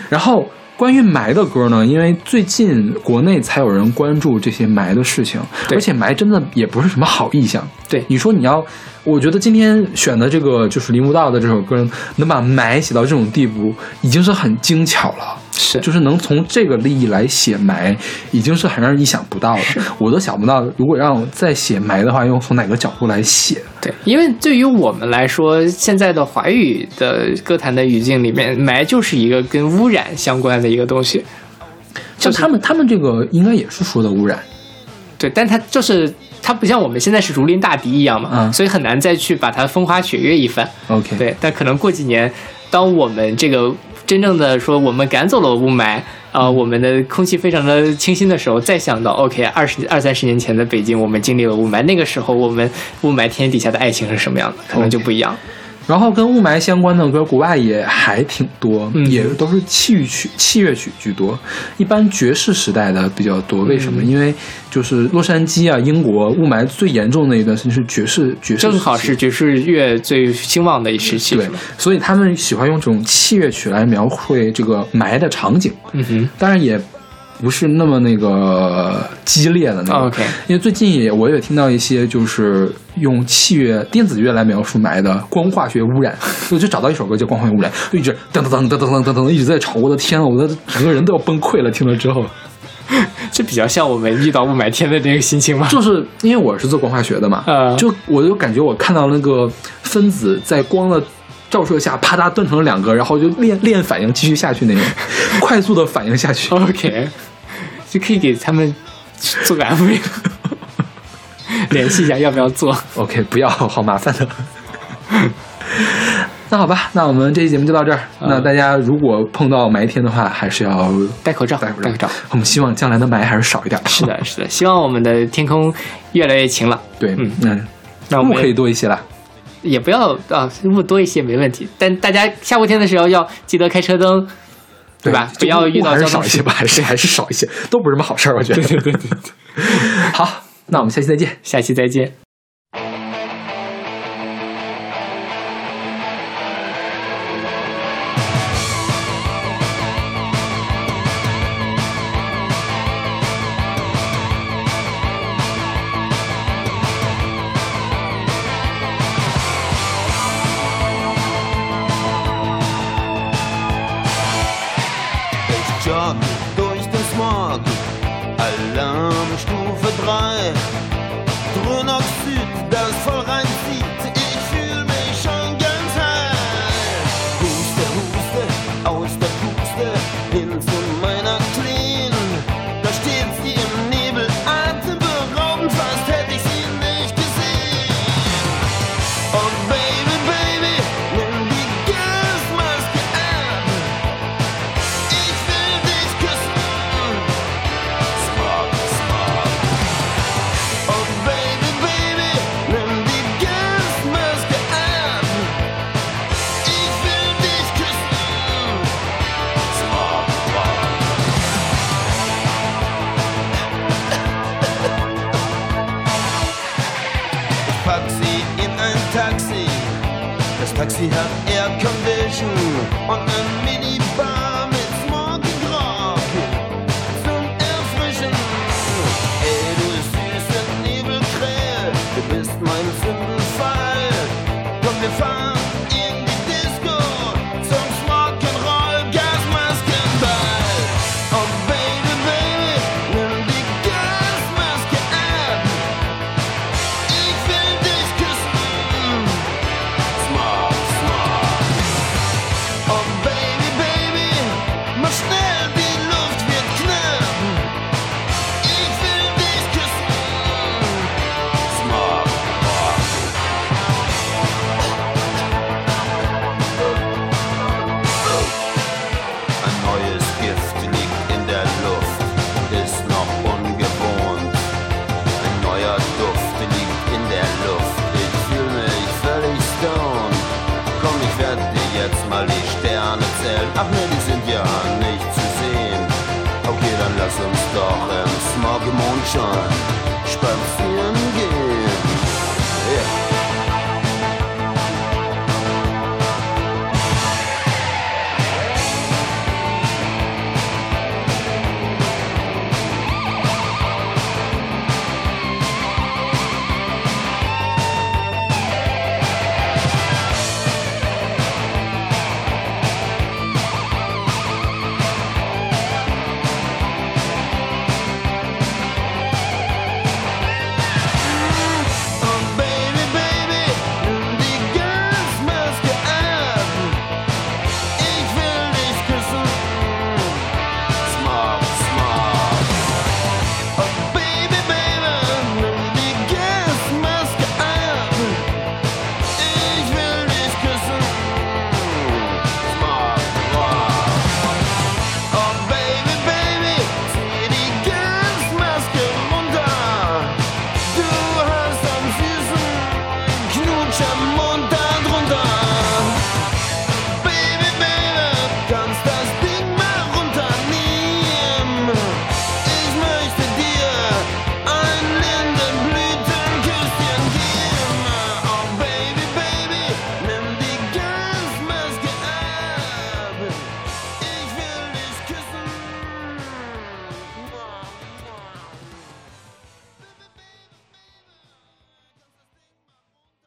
S1: 然后关于霾的歌呢，因为最近国内才有人关注这些霾的事情，而且霾真的也不是什么好意象。
S2: 对
S1: 你说你要，我觉得今天选的这个就是林木道的这首歌，能把霾写到这种地步，已经是很精巧了。
S2: 是
S1: 就是能从这个利益来写霾，已经是很让人意想不到了。我都想不到，如果让我再写霾的话，用从哪个角度来写？
S2: 对，因为对于我们来说，现在的华语的歌坛的语境里面，霾就是一个跟污染相关的一个东西。
S1: 像他们，他们这个应该也是说的污染。
S2: 对，但他就是它不像我们现在是如临大敌一样嘛，
S1: 嗯
S2: 所以很难再去把它风花雪月一番。
S1: OK，
S2: 对，但可能过几年，当我们这个
S5: 真正的说我们赶走了雾霾，呃，我们的空气非常的清新的时候，再想到 OK，二十二三十年前的北京，我们经历了雾霾，那个时候我们雾霾天底下的爱情是什么样的，可能就不一样。
S1: 然后跟雾霾相关的歌，国外也还挺多，
S5: 嗯
S1: 也都是器乐曲、器乐曲居多。一般爵士时代的比较多，为什么？
S5: 嗯
S1: 因为就是洛杉矶啊，英国雾霾最严重的一段时间是爵士爵士，
S5: 正好是爵士乐最兴旺的一时期，
S1: 对，所以他们喜欢用这种器乐曲来描绘这个霾的场景。
S5: 嗯哼
S1: 当然也不是那么那个激烈的那种。
S5: OK
S1: 因为最近也我也听到一些就是用器乐、电子乐来描述霾的光化学污染，*laughs* 我就找到一首歌叫《光化学污染》，就一直噔噔噔噔噔噔噔噔一直在吵，我的天啊，我的整个人都要崩溃了，听了之后。*laughs*
S5: 这比较像我们遇到雾霾天的那个心情吗？
S1: 就是因为我是做光化学的嘛，
S5: 呃
S1: 就我就感觉我看到那个分子在光的照射下啪嗒断成了两个，然后就练练反应继续下去那种，*laughs* 快速的反应下去。
S5: OK，就可以给他们做个 MV，*laughs* 联系一下要不要做。
S1: OK，不要，好麻烦的。那好吧，那我们这期节目就到这儿。
S5: 嗯
S1: 那大家如果碰到霾天的话，还是要
S5: 戴口罩，
S1: 戴口
S5: 罩。
S1: 我们希望将来的霾还是少一点。
S5: 是，的，是的，希望我们的天空越来越晴朗。
S1: 对，
S5: 嗯
S1: 嗯，
S5: 那我们
S1: 雾可以多一些啦。
S5: 也不要啊，雾多一些没问题。但大家下雾天的时候要记得开车灯，对吧？不要遇
S1: 雾还是
S5: 到交通
S1: 少一些吧，还是还是少一些，都不是什么好事儿，我觉得。对对对对。*laughs* 好，那我们下期再见。
S5: 下期再见。